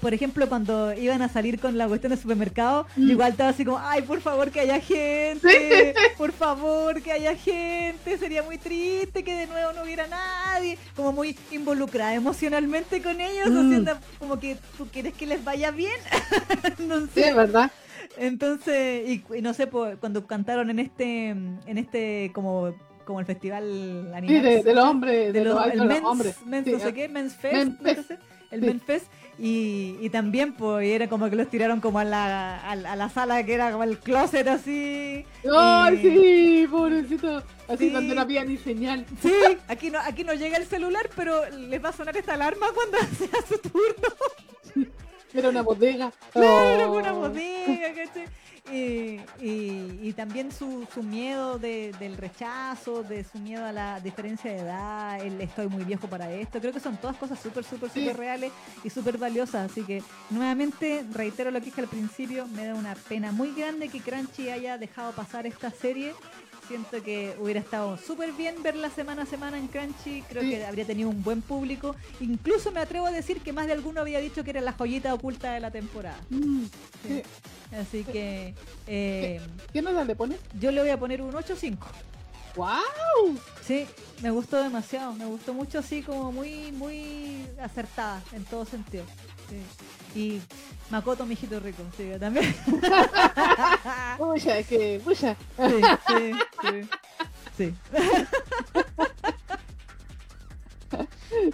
por ejemplo cuando iban a salir con la cuestión del supermercado, Mm. igual estaba así como, ay, por favor que haya gente, por favor que haya gente, sería muy triste que de nuevo no hubiera nadie, como muy involucrada emocionalmente con ellos, Mm. haciendo como que tú quieres que les vaya bien. no Sí, sé. es verdad. Entonces, y, y no sé, cuando cantaron en este, en este como, como el festival Sí, Animax, de, de los hombres, de, de los- los, el los men's, hombres. men's Sí, no sé qué, Men's Fest, Men's el Sí. Men's Fest, y, y también pues y era como que los tiraron como a la, a, la- a la sala que era como el closet así. ¡Ay, y- sí! Pobrecito. Así Sí. cuando no había ni señal. Sí, aquí no, aquí no llega el celular, pero les va a sonar esta alarma cuando sea su turno. Era una bodega. Claro, Oh. una bodega, ¿cachai? Y, y- y también su, su miedo de- del rechazo, de su miedo a la diferencia de edad, el estoy muy viejo para esto. Creo que son todas cosas súper, súper, Sí. súper reales y súper valiosas. Así que nuevamente reitero lo que dije al principio, me da una pena muy grande que Crunchy haya dejado pasar esta serie. Siento que hubiera estado súper bien verla semana a semana en Crunchy. Creo Sí. que habría tenido un buen público. Incluso me atrevo a decir que más de alguno había dicho que era la joyita oculta de la temporada. Mm, Sí. sí. Así que eh, ¿Qué nota le pones? yo le voy a poner un 8-5. ¡Wow! Sí, me gustó demasiado. Me gustó mucho así como muy, muy acertada en todo sentido. Sí. Y Makoto, mi hijito rico, sí, también. Pucha, que, pucha. Sí, sí, sí. sí.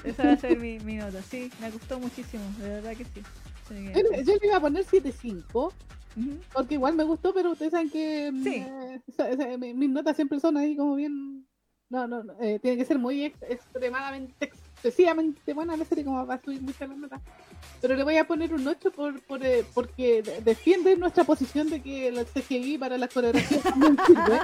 Esa va a ser mi, mi nota. Sí, me gustó muchísimo, de verdad que sí. Sí, yo le iba a poner 7.5, Porque igual me gustó, pero ustedes saben que mm, Sí. eh, mis notas siempre son ahí como bien... No, no, no, eh, tiene que ser muy ex- extremadamente, excesivamente buena la serie como para subir muchas las notas. Pero le voy a poner un 8 por, por, eh, porque de- defiende nuestra posición de que el CGI para las coreografías también sirve.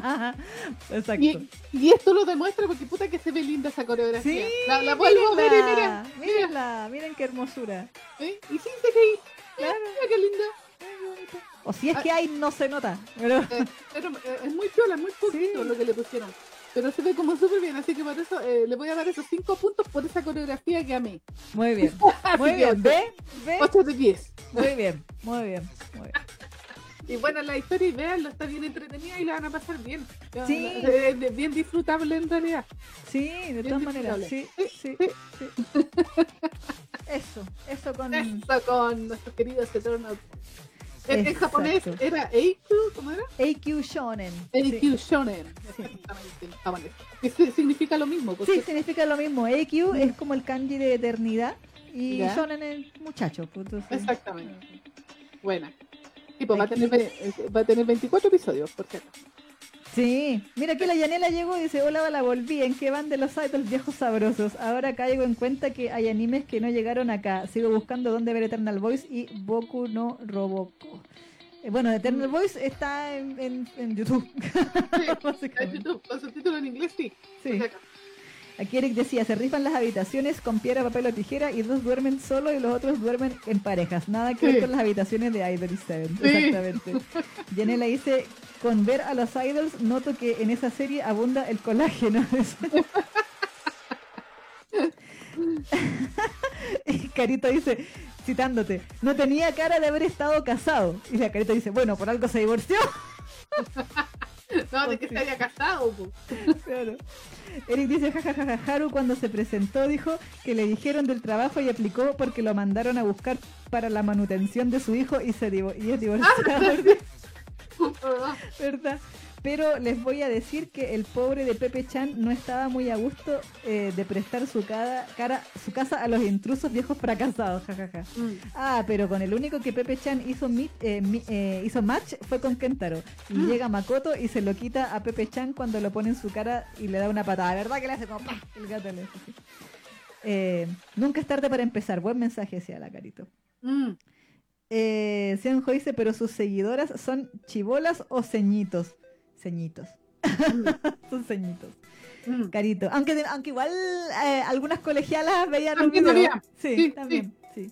Exacto. Y, y esto lo demuestra porque puta que se ve linda esa coreografía. Sí, la, la vuelvo a ver y mira, mírenla, miren qué hermosura. ¿eh? Y sin CGI. Claro. Mira qué linda. O si es que hay, no se nota. Pero Eh, pero eh, es muy piola, muy poquito Sí. lo que le pusieron. Pero se ve como súper bien, así que por eso eh, le voy a dar esos 5 puntos por esa coreografía que amé. muy bien. Muy bien, ¿ve? ¿Ve? 8 de 10. Muy bien, muy bien. Muy bien. Y bueno, la historia, y veanlo, está bien entretenida y la van a pasar bien. Sí. Eh, bien disfrutable en realidad. Sí, de todas maneras. Sí, sí, sí. sí. Eso, eso con. Eso con nuestros queridos Eternals. En, en japonés era Eiku, ¿cómo era? AQ Shonen. Shonen. Sí. Exactamente, en japonés. Significa lo mismo. Sí, porque- sí, significa lo mismo. AQ es como el kanji de eternidad y Ya. Shonen es muchacho. pues, entonces- Exactamente. Buena. Tipo, va a, tener, eh, va a tener 24 episodios, por cierto. Sí, mira que la Yanela llegó y dice, hola, la volví, ¿en qué van de los idols viejos sabrosos? Ahora caigo en cuenta que hay animes que no llegaron acá. Sigo buscando dónde ver Eternal Voice y Boku no Roboko. Eh, bueno, Eternal Voice está en, en- en YouTube. Sí, en. YouTube, con subtítulo en inglés, sí. Sí. Aquí Eric decía, se rifan las habitaciones con piedra, papel o tijera y dos duermen solo y los otros duermen en parejas. Nada que ver con las habitaciones de Idol y Seven. Sí. Exactamente. Yanela dice, con ver a los idols noto que en esa serie abunda el colágeno. y Carito dice, citándote, no tenía cara de haber estado casado. Y la Carito dice, bueno, por algo se divorció. No, de que se haya casado. po. Claro. Eric dice, jajajaja, Haru cuando se presentó dijo que le dijeron del trabajo y aplicó porque lo mandaron a buscar para la manutención de su hijo y, se y es divorciado, ¿verdad? Pero les voy a decir que el pobre de Pepe Chan no estaba muy a gusto eh, de prestar su, cara, cara, su casa a los intrusos viejos fracasados, jajaja. Mm. Ah, pero con el único que Pepe Chan hizo, eh, mi- eh, hizo match fue con Kentaro. Y Ah. llega Makoto y se lo quita a Pepe Chan cuando lo pone en su cara y le da una patada. ¿Verdad que le hace como ¡pah! El gato le hace nunca es tarde para empezar. Buen mensaje, decía la carito. Mm. Eh, Seonjo dice, pero sus seguidoras son chibolas o ceñitos. Ceñitos. son ceñitos. Mm. Carito. Aunque, aunque igual eh, algunas colegialas veían los También lo videos. veían. Sí, Sí, también. Sí.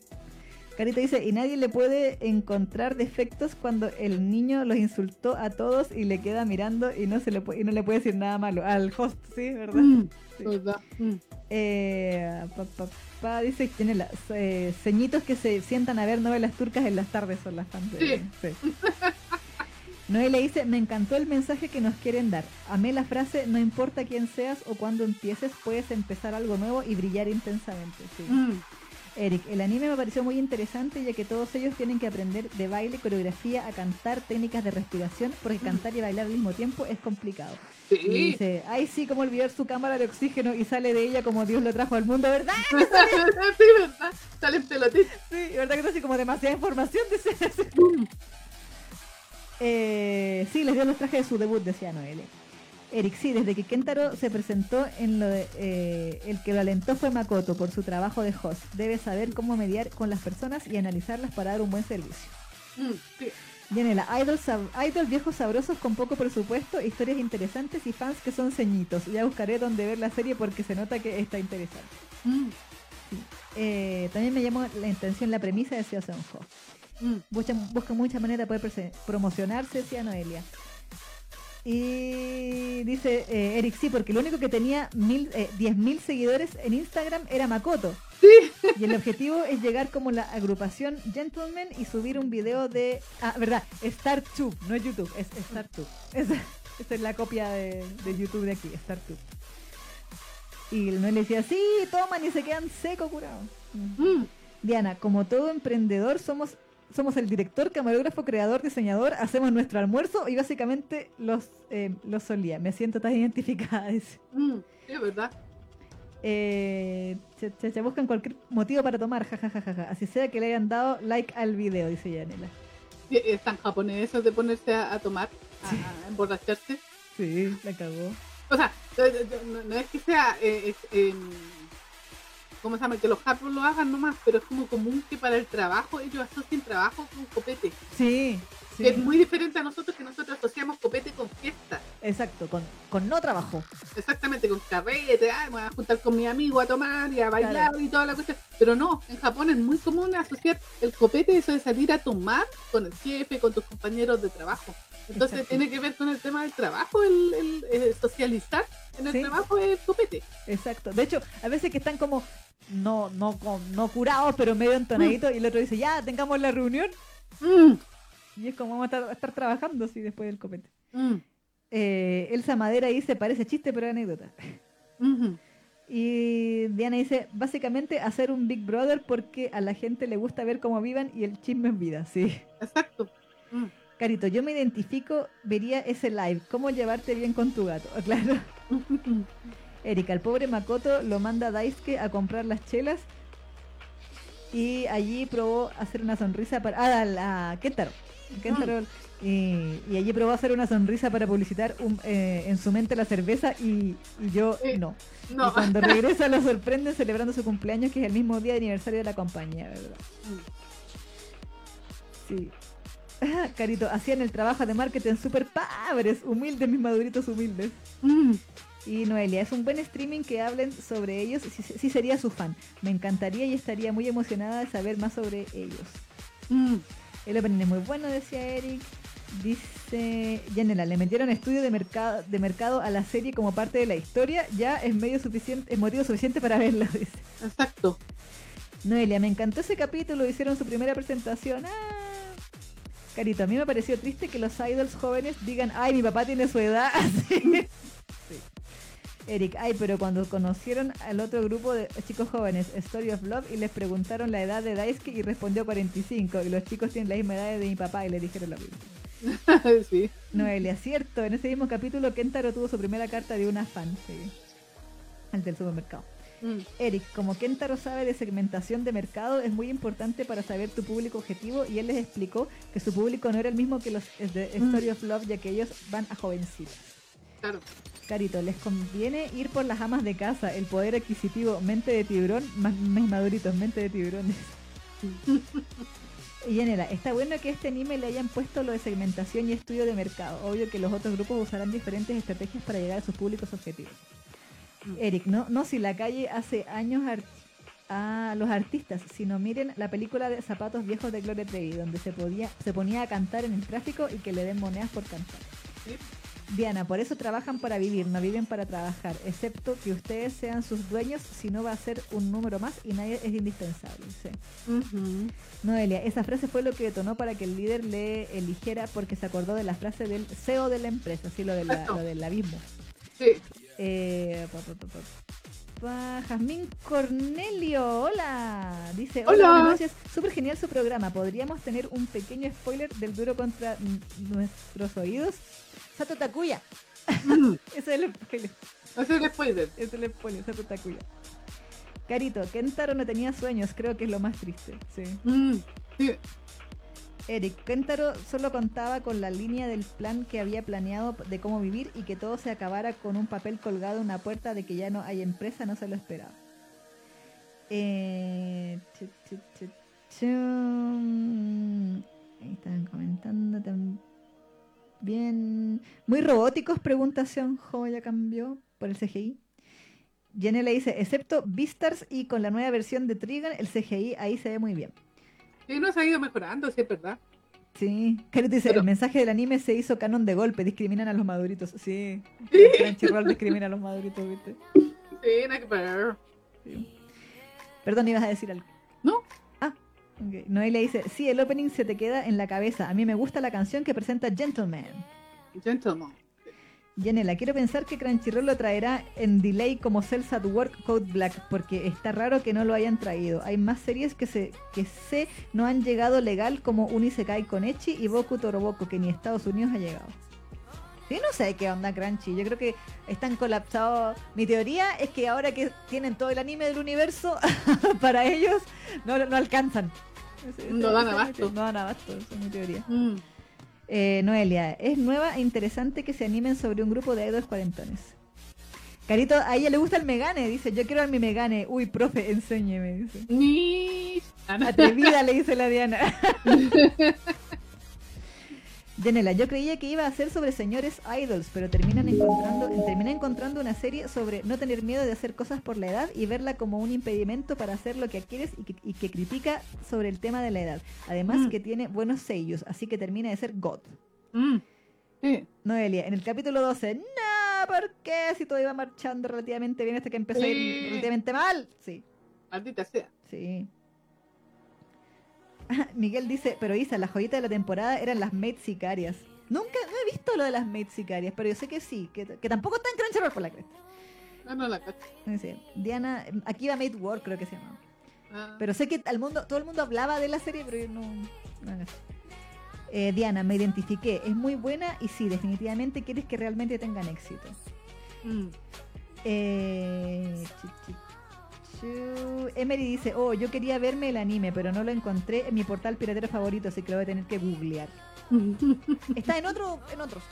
Carito dice, y nadie le puede encontrar defectos cuando el niño los insultó a todos y le queda mirando y no se le y no le puede decir nada malo. Al host, sí, ¿verdad? Mm. Sí. ¿Verdad? Mm. Eh, pa, pa, pa, dice tiene las eh, ceñitos que se sientan a ver novelas turcas en las tardes son las fans de- sí. Noé le dice, me encantó el mensaje que nos quieren dar. Amé la frase, no importa quién seas o cuándo empieces, puedes empezar algo nuevo y brillar intensamente. Sí. Mm. Eric, el anime me pareció muy interesante ya que todos ellos tienen que aprender de baile, coreografía, a cantar, técnicas de respiración, porque cantar y bailar al mismo tiempo es complicado. Y dice, ay sí, como olvidar su cámara de oxígeno y sale de ella como Dios lo trajo al mundo, ¿verdad? sí, ¿verdad? Salen pelotitas. Sí, ¿verdad que es así como demasiada información? Dice. Eh, sí, les dio los trajes de su debut, decía Noelle. Eric, sí, desde que Kentaro se presentó en lo de, eh, el que lo alentó fue Makoto por su trabajo de host. Debe saber cómo mediar con las personas y analizarlas para dar un buen servicio. Mm. Sí. Yanela, idol, viejos sabrosos con poco presupuesto, historias interesantes y fans que son ceñitos. Ya buscaré dónde ver la serie porque se nota que está interesante. Mm. Eh, también me llamó la atención la premisa de Seo Seon-ho. Mm. Busca, busca muchas maneras de poder promocionarse, decía Noelia. Y dice eh, Eric, sí, porque lo único que tenía mil, eh, 10.000 seguidores en Instagram era Makoto. Sí. Y el objetivo es llegar como la agrupación Gentleman y subir un video de... Ah, verdad, StarTube, no es YouTube, es StarTube. Esa, esa es la copia de, de YouTube de aquí, StarTube. Y Noel le decía, sí, toman y se quedan secos, curados. Mm. Diana, como todo emprendedor, somos, somos el director, camarógrafo, creador, diseñador, hacemos nuestro almuerzo y básicamente los, eh, los solía. Me siento tan identificada. dice. Mm. Sí, ¿verdad? Eh, se, se- se buscan cualquier motivo para tomar, jajajaja. Así sea que le hayan dado like al video, dice Yanela. Sí, Están japoneses de ponerse a, a tomar, a, a emborracharse. Sí, la cagó. O sea, no, no- no es que sea, eh, es, em, ¿cómo se llama? Que los japos lo hagan nomás, pero es como común que para el trabajo ellos asocien trabajo con copete. Sí, es muy diferente a nosotros que nosotros asociamos copete con fiesta. Exacto, con, con no trabajo. Exactamente, con carrete, ah, me voy a juntar con mi amigo a tomar y a bailar Claro. y toda la cuestión. Pero no, en Japón es muy común asociar el copete, eso de salir a tomar con el jefe, con tus compañeros de trabajo. Entonces Exacto. tiene que ver con el tema del trabajo, el, el- el socializar en el Sí. trabajo es el copete. Exacto. De hecho, a veces que están como no, no, con- no curados, pero medio entonaditos, y el otro dice, ya, tengamos la reunión. Mm, Y es como vamos a estar, a estar trabajando así después del copete. mm, Eh, Elsa Madera dice, parece chiste, pero anécdota. Y Diana dice, básicamente hacer un Big Brother porque a la gente le gusta ver cómo vivan y el chisme es vida, sí. Exacto. Mm. Carito, yo me identifico, vería ese live, cómo llevarte bien con tu gato, claro. Erika, el pobre Makoto lo manda Daisuke a comprar las chelas y allí probó hacer una sonrisa para... Ah, la Kentaro. Kentaro, y, y allí probó hacer una sonrisa para publicitar un- eh, en su mente la cerveza y, y yo Sí. no. No. Y cuando regresa lo sorprenden celebrando su cumpleaños, que es el mismo día de aniversario de la compañía, ¿verdad? Sí. Carito, hacían el trabajo de marketing super padres, humildes, mis maduritos humildes. Mm. Y Noelia, es un buen streaming que hablen sobre ellos, sí, sí sería su fan. Me encantaría y estaría muy emocionada de saber más sobre ellos. Mm. El opening es muy bueno, decía Eric. Dice Yanela, le metieron estudio de mercado, de mercado a la serie como parte de la historia, ya es medio suficiente, es motivo suficiente para verla, dice. Exacto. Noelia, me encantó ese capítulo, hicieron su primera presentación. Ah. Carito, a mí me pareció triste que los idols jóvenes digan, ay, mi papá tiene su edad. Así. Sí. Eric, ay, pero cuando conocieron al otro grupo de chicos jóvenes, Story of Love, y les preguntaron la edad de Daisuke y respondió 45, y los chicos tienen la misma edad de mi papá y le dijeron lo mismo. sí. Noelia, cierto, en ese mismo capítulo Kentaro tuvo su primera carta de una fan, sí. El del supermercado. Mm. Eric, como Kentaro sabe de segmentación de mercado, es muy importante para saber tu público objetivo y él les explicó que su público no era el mismo que los de Story of Love, ya que ellos van a jovencitas. Claro. Carito, les conviene ir por las amas de casa, el poder adquisitivo, mente de tiburón, más maduritos, mente de tiburones. Y Yanela, está bueno que a este anime le hayan puesto lo de segmentación y estudio de mercado. Obvio que los otros grupos usarán diferentes estrategias para llegar a sus públicos objetivos. Eric, no, no si la calle hace años a los artistas, sino miren la película de zapatos viejos de Gloria Trevi, donde se podía, se ponía a cantar en el tráfico y que le den monedas por cantar. Sí. Diana, por eso trabajan para vivir, no viven para trabajar, excepto que ustedes sean sus dueños, si no va a ser un número más y nadie es indispensable. sí. Ujú. Noelia, esa frase fue lo que detonó para que el líder le eligiera porque se acordó de la frase del CEO de la empresa, así lo, de la- Exacto. lo del abismo. Sí. Eh, pa, pa, pa, pa, pa, Jazmín Cornelio, hola. Dice, hola, Hola. buenas noches. Súper genial su programa. ¿Podríamos tener un pequeño spoiler del duro contra nuestros oídos? Sato Takuya. Mm. Ese es el spoiler. Ese es el spoiler. Ese es el spoiler, Sato Takuya. Carito, Kentaro no tenía sueños, creo que es lo más triste. Sí. Mm. Sí. Eric, Kentaro solo contaba con la línea del plan que había planeado de cómo vivir y que todo se acabara con un papel colgado en una puerta de que ya no hay empresa, no se lo esperaba. Eh, chu. Ahí estaban comentando también. Muy robóticos, preguntación. Jo, ya cambió por el CGI. Jenny le dice, excepto Beastars y con la nueva versión de Trigon, el CGI ahí se ve muy bien. Sí, no se ha ido mejorando, sí, es verdad. Sí, Carito dice, Pero- el mensaje del anime se hizo canon de golpe, discriminan a los maduritos. Sí, Sí. Crunchyroll discrimina a los maduritos, ¿viste? Sí, nada que. Sí. Perdón, ibas a decir algo. No. Ah, ok. Noelia dice, sí, el opening se te queda en la cabeza. A mí me gusta la canción que presenta Gentleman. Gentleman. Yanela, quiero pensar que Crunchyroll lo traerá en delay como Cells at Work Code Black, porque está raro que no lo hayan traído. Hay más series que se que sé no han llegado legal como Unisekai con Echi y Boku Toroboko, que ni Estados Unidos ha llegado. Sí, no sé qué onda Crunchy. Yo creo que están colapsados. Mi teoría es que ahora que tienen todo el anime del universo, para ellos no, no alcanzan. No dan abasto. No dan abasto, esa es mi teoría. Mm. Eh, Noelia, es nueva e interesante que se animen sobre un grupo de idols cuarentones. Carito, a ella le gusta el Megane, dice, yo quiero ver mi Megane. Uy, profe, enséñeme, dice. Atrevida, le dice la Diana. Janela, yo creía que iba a ser sobre señores idols, pero terminan encontrando, terminé encontrando una serie sobre no tener miedo de hacer cosas por la edad y verla como un impedimento para hacer lo que quieres y que, y que critica sobre el tema de la edad. Además Mm. que tiene buenos sellos, así que termina de ser God. Mm. Sí. Noelia, en el capítulo 12, no, ¿por qué? Si todo iba marchando relativamente bien hasta que empezó a ir relativamente mal. Sí, Maldita sea. sí. Miguel dice, pero Isa, la joyita de la temporada eran las maids sicarias. Nunca, no he visto lo de las maids sicarias, pero yo sé que sí, que, que tampoco está en Crunchyroll por la cresta. No, no la. Dice, Diana, aquí va Maid War, creo que se llama. Ah. Pero sé que al mundo, todo el mundo hablaba de la serie, pero yo no. Eh, Diana, me identifiqué. Es muy buena y sí, definitivamente quieres que realmente tengan éxito. Mm. Eh. Emery dice, oh, yo quería verme el anime, pero no lo encontré en mi portal piratero favorito, así que lo voy a tener que googlear. Está en otro, en otros.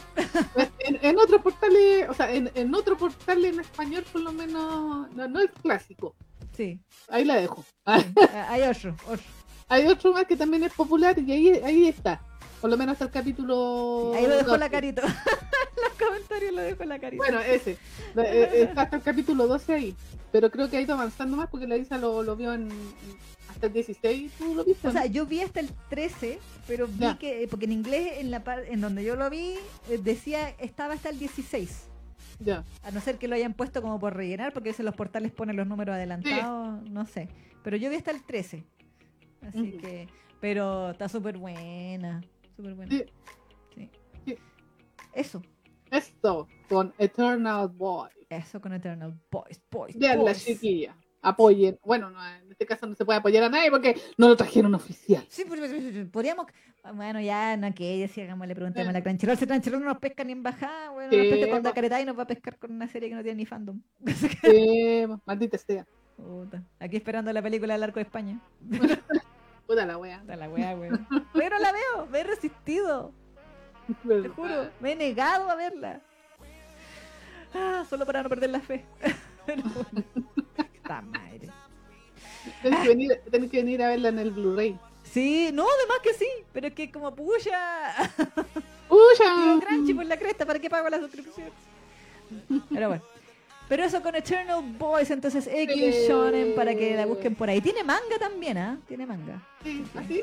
en, en otros portales, o sea, en, en otro portal en español por lo menos, no, no es clásico. Sí, Ahí la dejo. Sí. Hay otro, otro. hay otro más que también es popular y ahí, ahí está. Por lo menos hasta el capítulo. Ahí lo dejó 12. la carita. Los comentarios lo dejó la carita. Bueno, ese. Eh, eh, Está hasta el capítulo 12 ahí. Pero creo que ha ido avanzando más porque la Isa lo, lo vio en, hasta el 16. ¿Tú lo viste? O sea, yo vi hasta el 13, pero vi Ya. que, porque en inglés, en la par- en donde yo lo vi, eh, decía, estaba hasta el 16. ya. A no ser que lo hayan puesto como por rellenar, porque a veces los portales ponen los números adelantados, no sé. Pero yo vi hasta el 13. Así que, pero está súper buena. Súper. Sí. Sí. Sí. Eso, Esto con Eternal Boy. eso con Eternal Boys, Boys, Vean la Boys. chiquilla. Apoyen. Bueno, no, en este caso no se puede apoyar a nadie porque no lo trajeron oficial. Sí, podríamos. Bueno, ya, no, que ella sí, hagámosle preguntemos a la. Crunchyroll. Si Crunchyroll no nos pesca ni en bajada, bueno, Sí, nos pesca con la caretá y nos va a pescar con una serie que no tiene ni fandom. Eh, maldita sea. Aquí esperando la película del arco de España. Puta la wea. Está la weá, weón. Pero la veo, me he resistido, te juro. Me he negado a verla. Ah, solo para no perder la fe. Está madre. Tenés que, venir, tenés que venir a verla en el Blu-ray. Sí, no, además que sí, pero es que como puya. ¡Uya! Digo, Crunchy por la cresta, ¿para qué pago la suscripción? Pero bueno. Pero eso con Eternal Boys, entonces X. Shonen para que la busquen por ahí. Tiene manga también, ¿ah? Tiene manga. Sí, ¿así?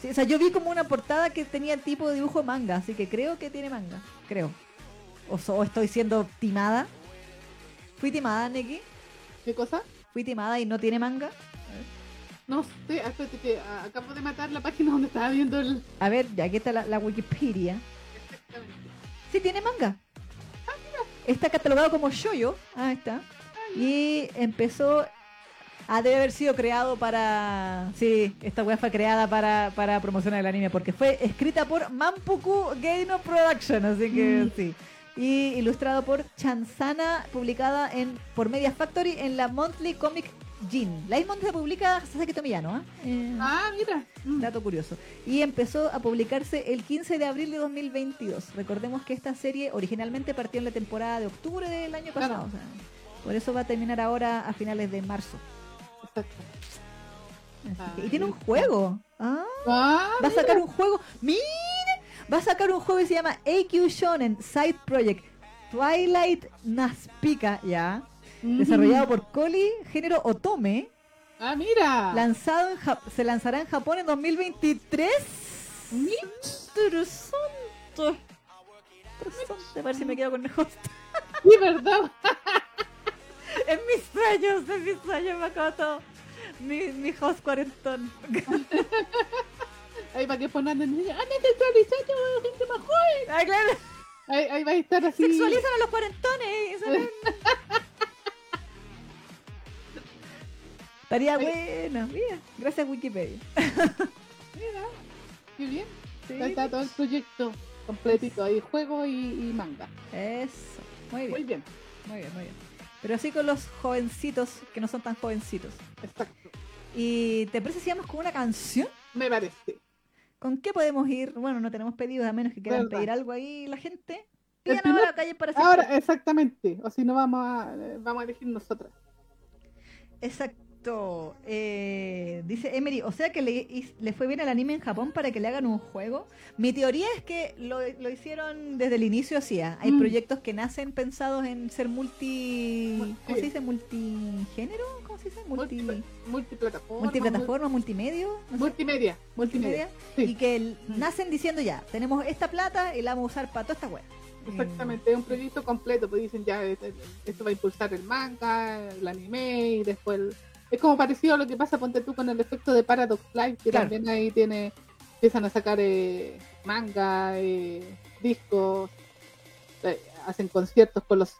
Sí, o sea, yo vi como una portada que tenía tipo de dibujo manga, así que creo que tiene manga. Creo. O, so- o estoy siendo timada. Fui timada, Neki. ¿Qué cosa? Fui timada y no tiene manga. No sé, espérate que ah, acabo de matar la página donde estaba viendo el... A ver, ya aquí está la, la Wikipedia. Exactamente. Sí, tiene manga. Está catalogado como shoyo. Ah, está. Y empezó a debe haber sido creado para. Sí, esta weá fue creada para, para promocionar el anime porque fue escrita por Mampuku Geino Production, así que Mm. sí. Y ilustrado por Chansana, publicada en por Media Factory en la Monthly Comic Jin. La Monthly se publica Sasaki Tomiyano, ¿ah? Eh, Ah, mira. Mm. Dato curioso. Y empezó a publicarse el 15 de abril de 2022. Recordemos que esta serie originalmente partió en la temporada de octubre del año Claro. pasado. o sea, por eso va a terminar ahora a finales de marzo. Exacto. Así que- y tiene un juego. Ah, Ah, va a sacar un juego. ¡Mira! Va a sacar un juego que se llama AQ Shonen Side Project Twilight Naspika, ya. Mm. Desarrollado por Coli, género Otome. Ah, mira. Lanzado en Jap- se lanzará en Japón en 2023. Mira. Interesante. Interesante. A ver si me quedo con el host. Sí, ¿verdad? En mis sueños, en mis sueños, Makoto. Mi, mi host cuarentón. Ahí para que pongan en niño. ¡Ah, sexualizando gente más joven! Ah, claro. Ahí, ahí va a estar así. Sexualizan a los cuarentones. Estaría bueno. Mira, gracias Wikipedia. Mira, qué bien. Sí. Ahí está todo el proyecto completito. Ahí juego y, y manga. Eso. Muy Muy bien, bien. muy bien, muy bien. Pero así con los jovencitos que no son tan jovencitos. Exacto. ¿Y te parece si vamos con una canción? Me parece. ¿Con qué podemos ir? Bueno, no tenemos pedidos, a menos que quieran Verdad. pedir algo ahí la gente. Pidan primer- ahora, callen para siempre. Ahora, exactamente. O si no, vamos a, eh, vamos a elegir nosotras. Exacto. Eh, dice Emery, o sea que le, le fue bien al anime en Japón para que le hagan un juego. Mi teoría es que lo, lo hicieron desde el inicio así. ¿ah? Hay Mm. proyectos que nacen pensados en ser multi... Multi- ¿Cómo se dice? ¿Multigénero? ¿Cómo se dice? Multi... Multi- multiplataforma. multiplataforma, multimedio. mul- no sé. multimedia. Multimedia. Sí. Y que el- Mm. nacen diciendo ya, tenemos esta plata y la vamos a usar para toda esta web. Exactamente, es un proyecto completo, pues dicen ya este- esto va a impulsar el manga, el anime y después el- es como parecido a lo que pasa ponte tú con el efecto de Paradox Live, que Claro. también ahí tiene empiezan a sacar eh, manga, eh, discos, eh, hacen conciertos con los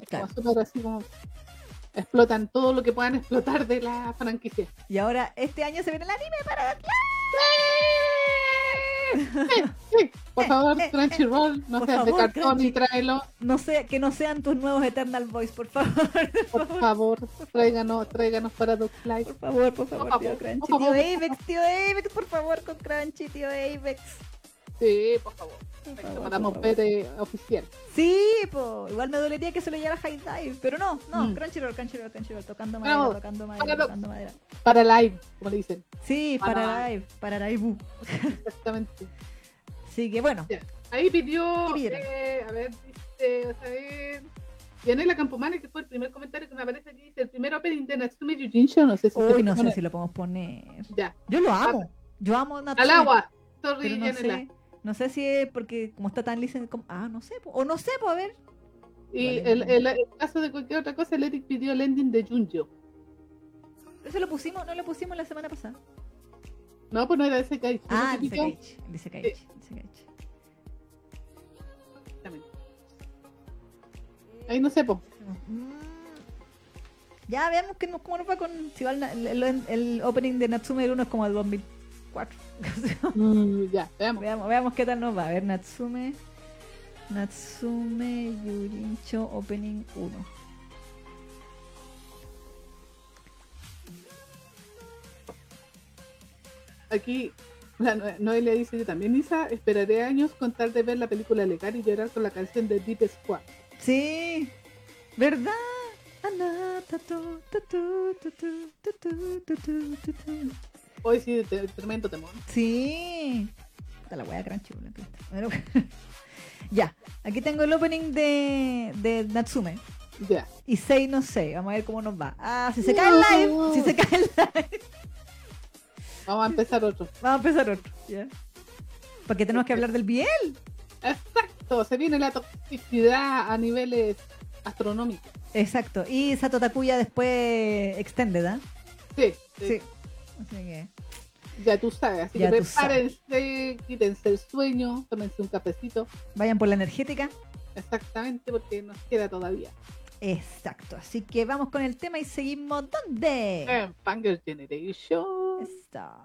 es Claro. como así como explotan todo lo que puedan explotar de la franquicia. Y ahora este año se viene el anime para Sí, por Eh, favor, eh, Crunchyroll, no por seas de cartón y tráelo. no sé, que no sean tus nuevos Eternal Boys, por favor. Por favor, tráiganos, tráiganos Paradox Live. Por favor, por favor, Por tío favor, Crunchy, tío. Avex, tío Avex, por favor, con Crunchy, tío Avex. Sí, por favor. Por favor, favor. eh, oficial. Sí, po. igual me dolería que se lo llevara High Dive, pero no, no, Mm. Crunchyroll, Crunchyroll, Crunchyroll, tocando madera, tocando madera, Hágalo. tocando madera. Para live, como le dicen. Sí, Para para live, para live. Exactamente. Así que bueno, Ya. Ahí pidió, eh, a ver, dice, a ver, Yanela Campomane, que fue el primer comentario que me aparece aquí, dice, el primer opening de Natsume Yujincho, no sé si uy, no sé si lo podemos poner. Ya, Yo lo amo, yo amo Natsume. al agua. Sorry, no Yanela. sé, no sé si es porque como está tan lisa, como- ah, no sé, po. o no sé, pues a ver. Y Vale. el, el, el caso de cualquier otra cosa, el Eric pidió el ending de Junjo. Eso lo pusimos, no lo pusimos la semana pasada. No, pues no era ese Cage. Ah, ese dice Cage. Dice Cage. Dice Cage. exactamente. Ahí no sé, po. Mm. Ya veamos que nos- cómo nos va con. Si va el, el- opening de Natsume 1 es como el 2004. Mm, ya, veamos. veamos, veamos qué tal nos va. A ver, Natsume. Natsume Yurincho Opening 1. Aquí la Noe- Noelia dice, yo también, Isa, esperaré años con tal de ver la película legal y llorar con la canción de Deep Squad. Sí, ¿verdad? Hoy sí, te, tremendo temor. Sí. Está la wea crunchy, bueno, ya, aquí tengo el opening de, de Natsume. Ya. Y 6 no sé, vamos a ver cómo nos va. Ah, si se cae el live, si se cae el live. Vamos a empezar otro. Vamos a empezar otro, ya. Porque tenemos que hablar del Biel. Exacto, se viene la toxicidad a niveles astronómicos. Exacto, y Sato Takuya después extended, ¿ah? sí, sí. Así que. ya tú sabes. Así Ya que sabes. prepárense, quítense el sueño, tómense un cafecito. Vayan por la energética. Exactamente, porque nos queda todavía. Exacto. Así que vamos con el tema y seguimos. ¿Dónde? En Fanger Generation. Está.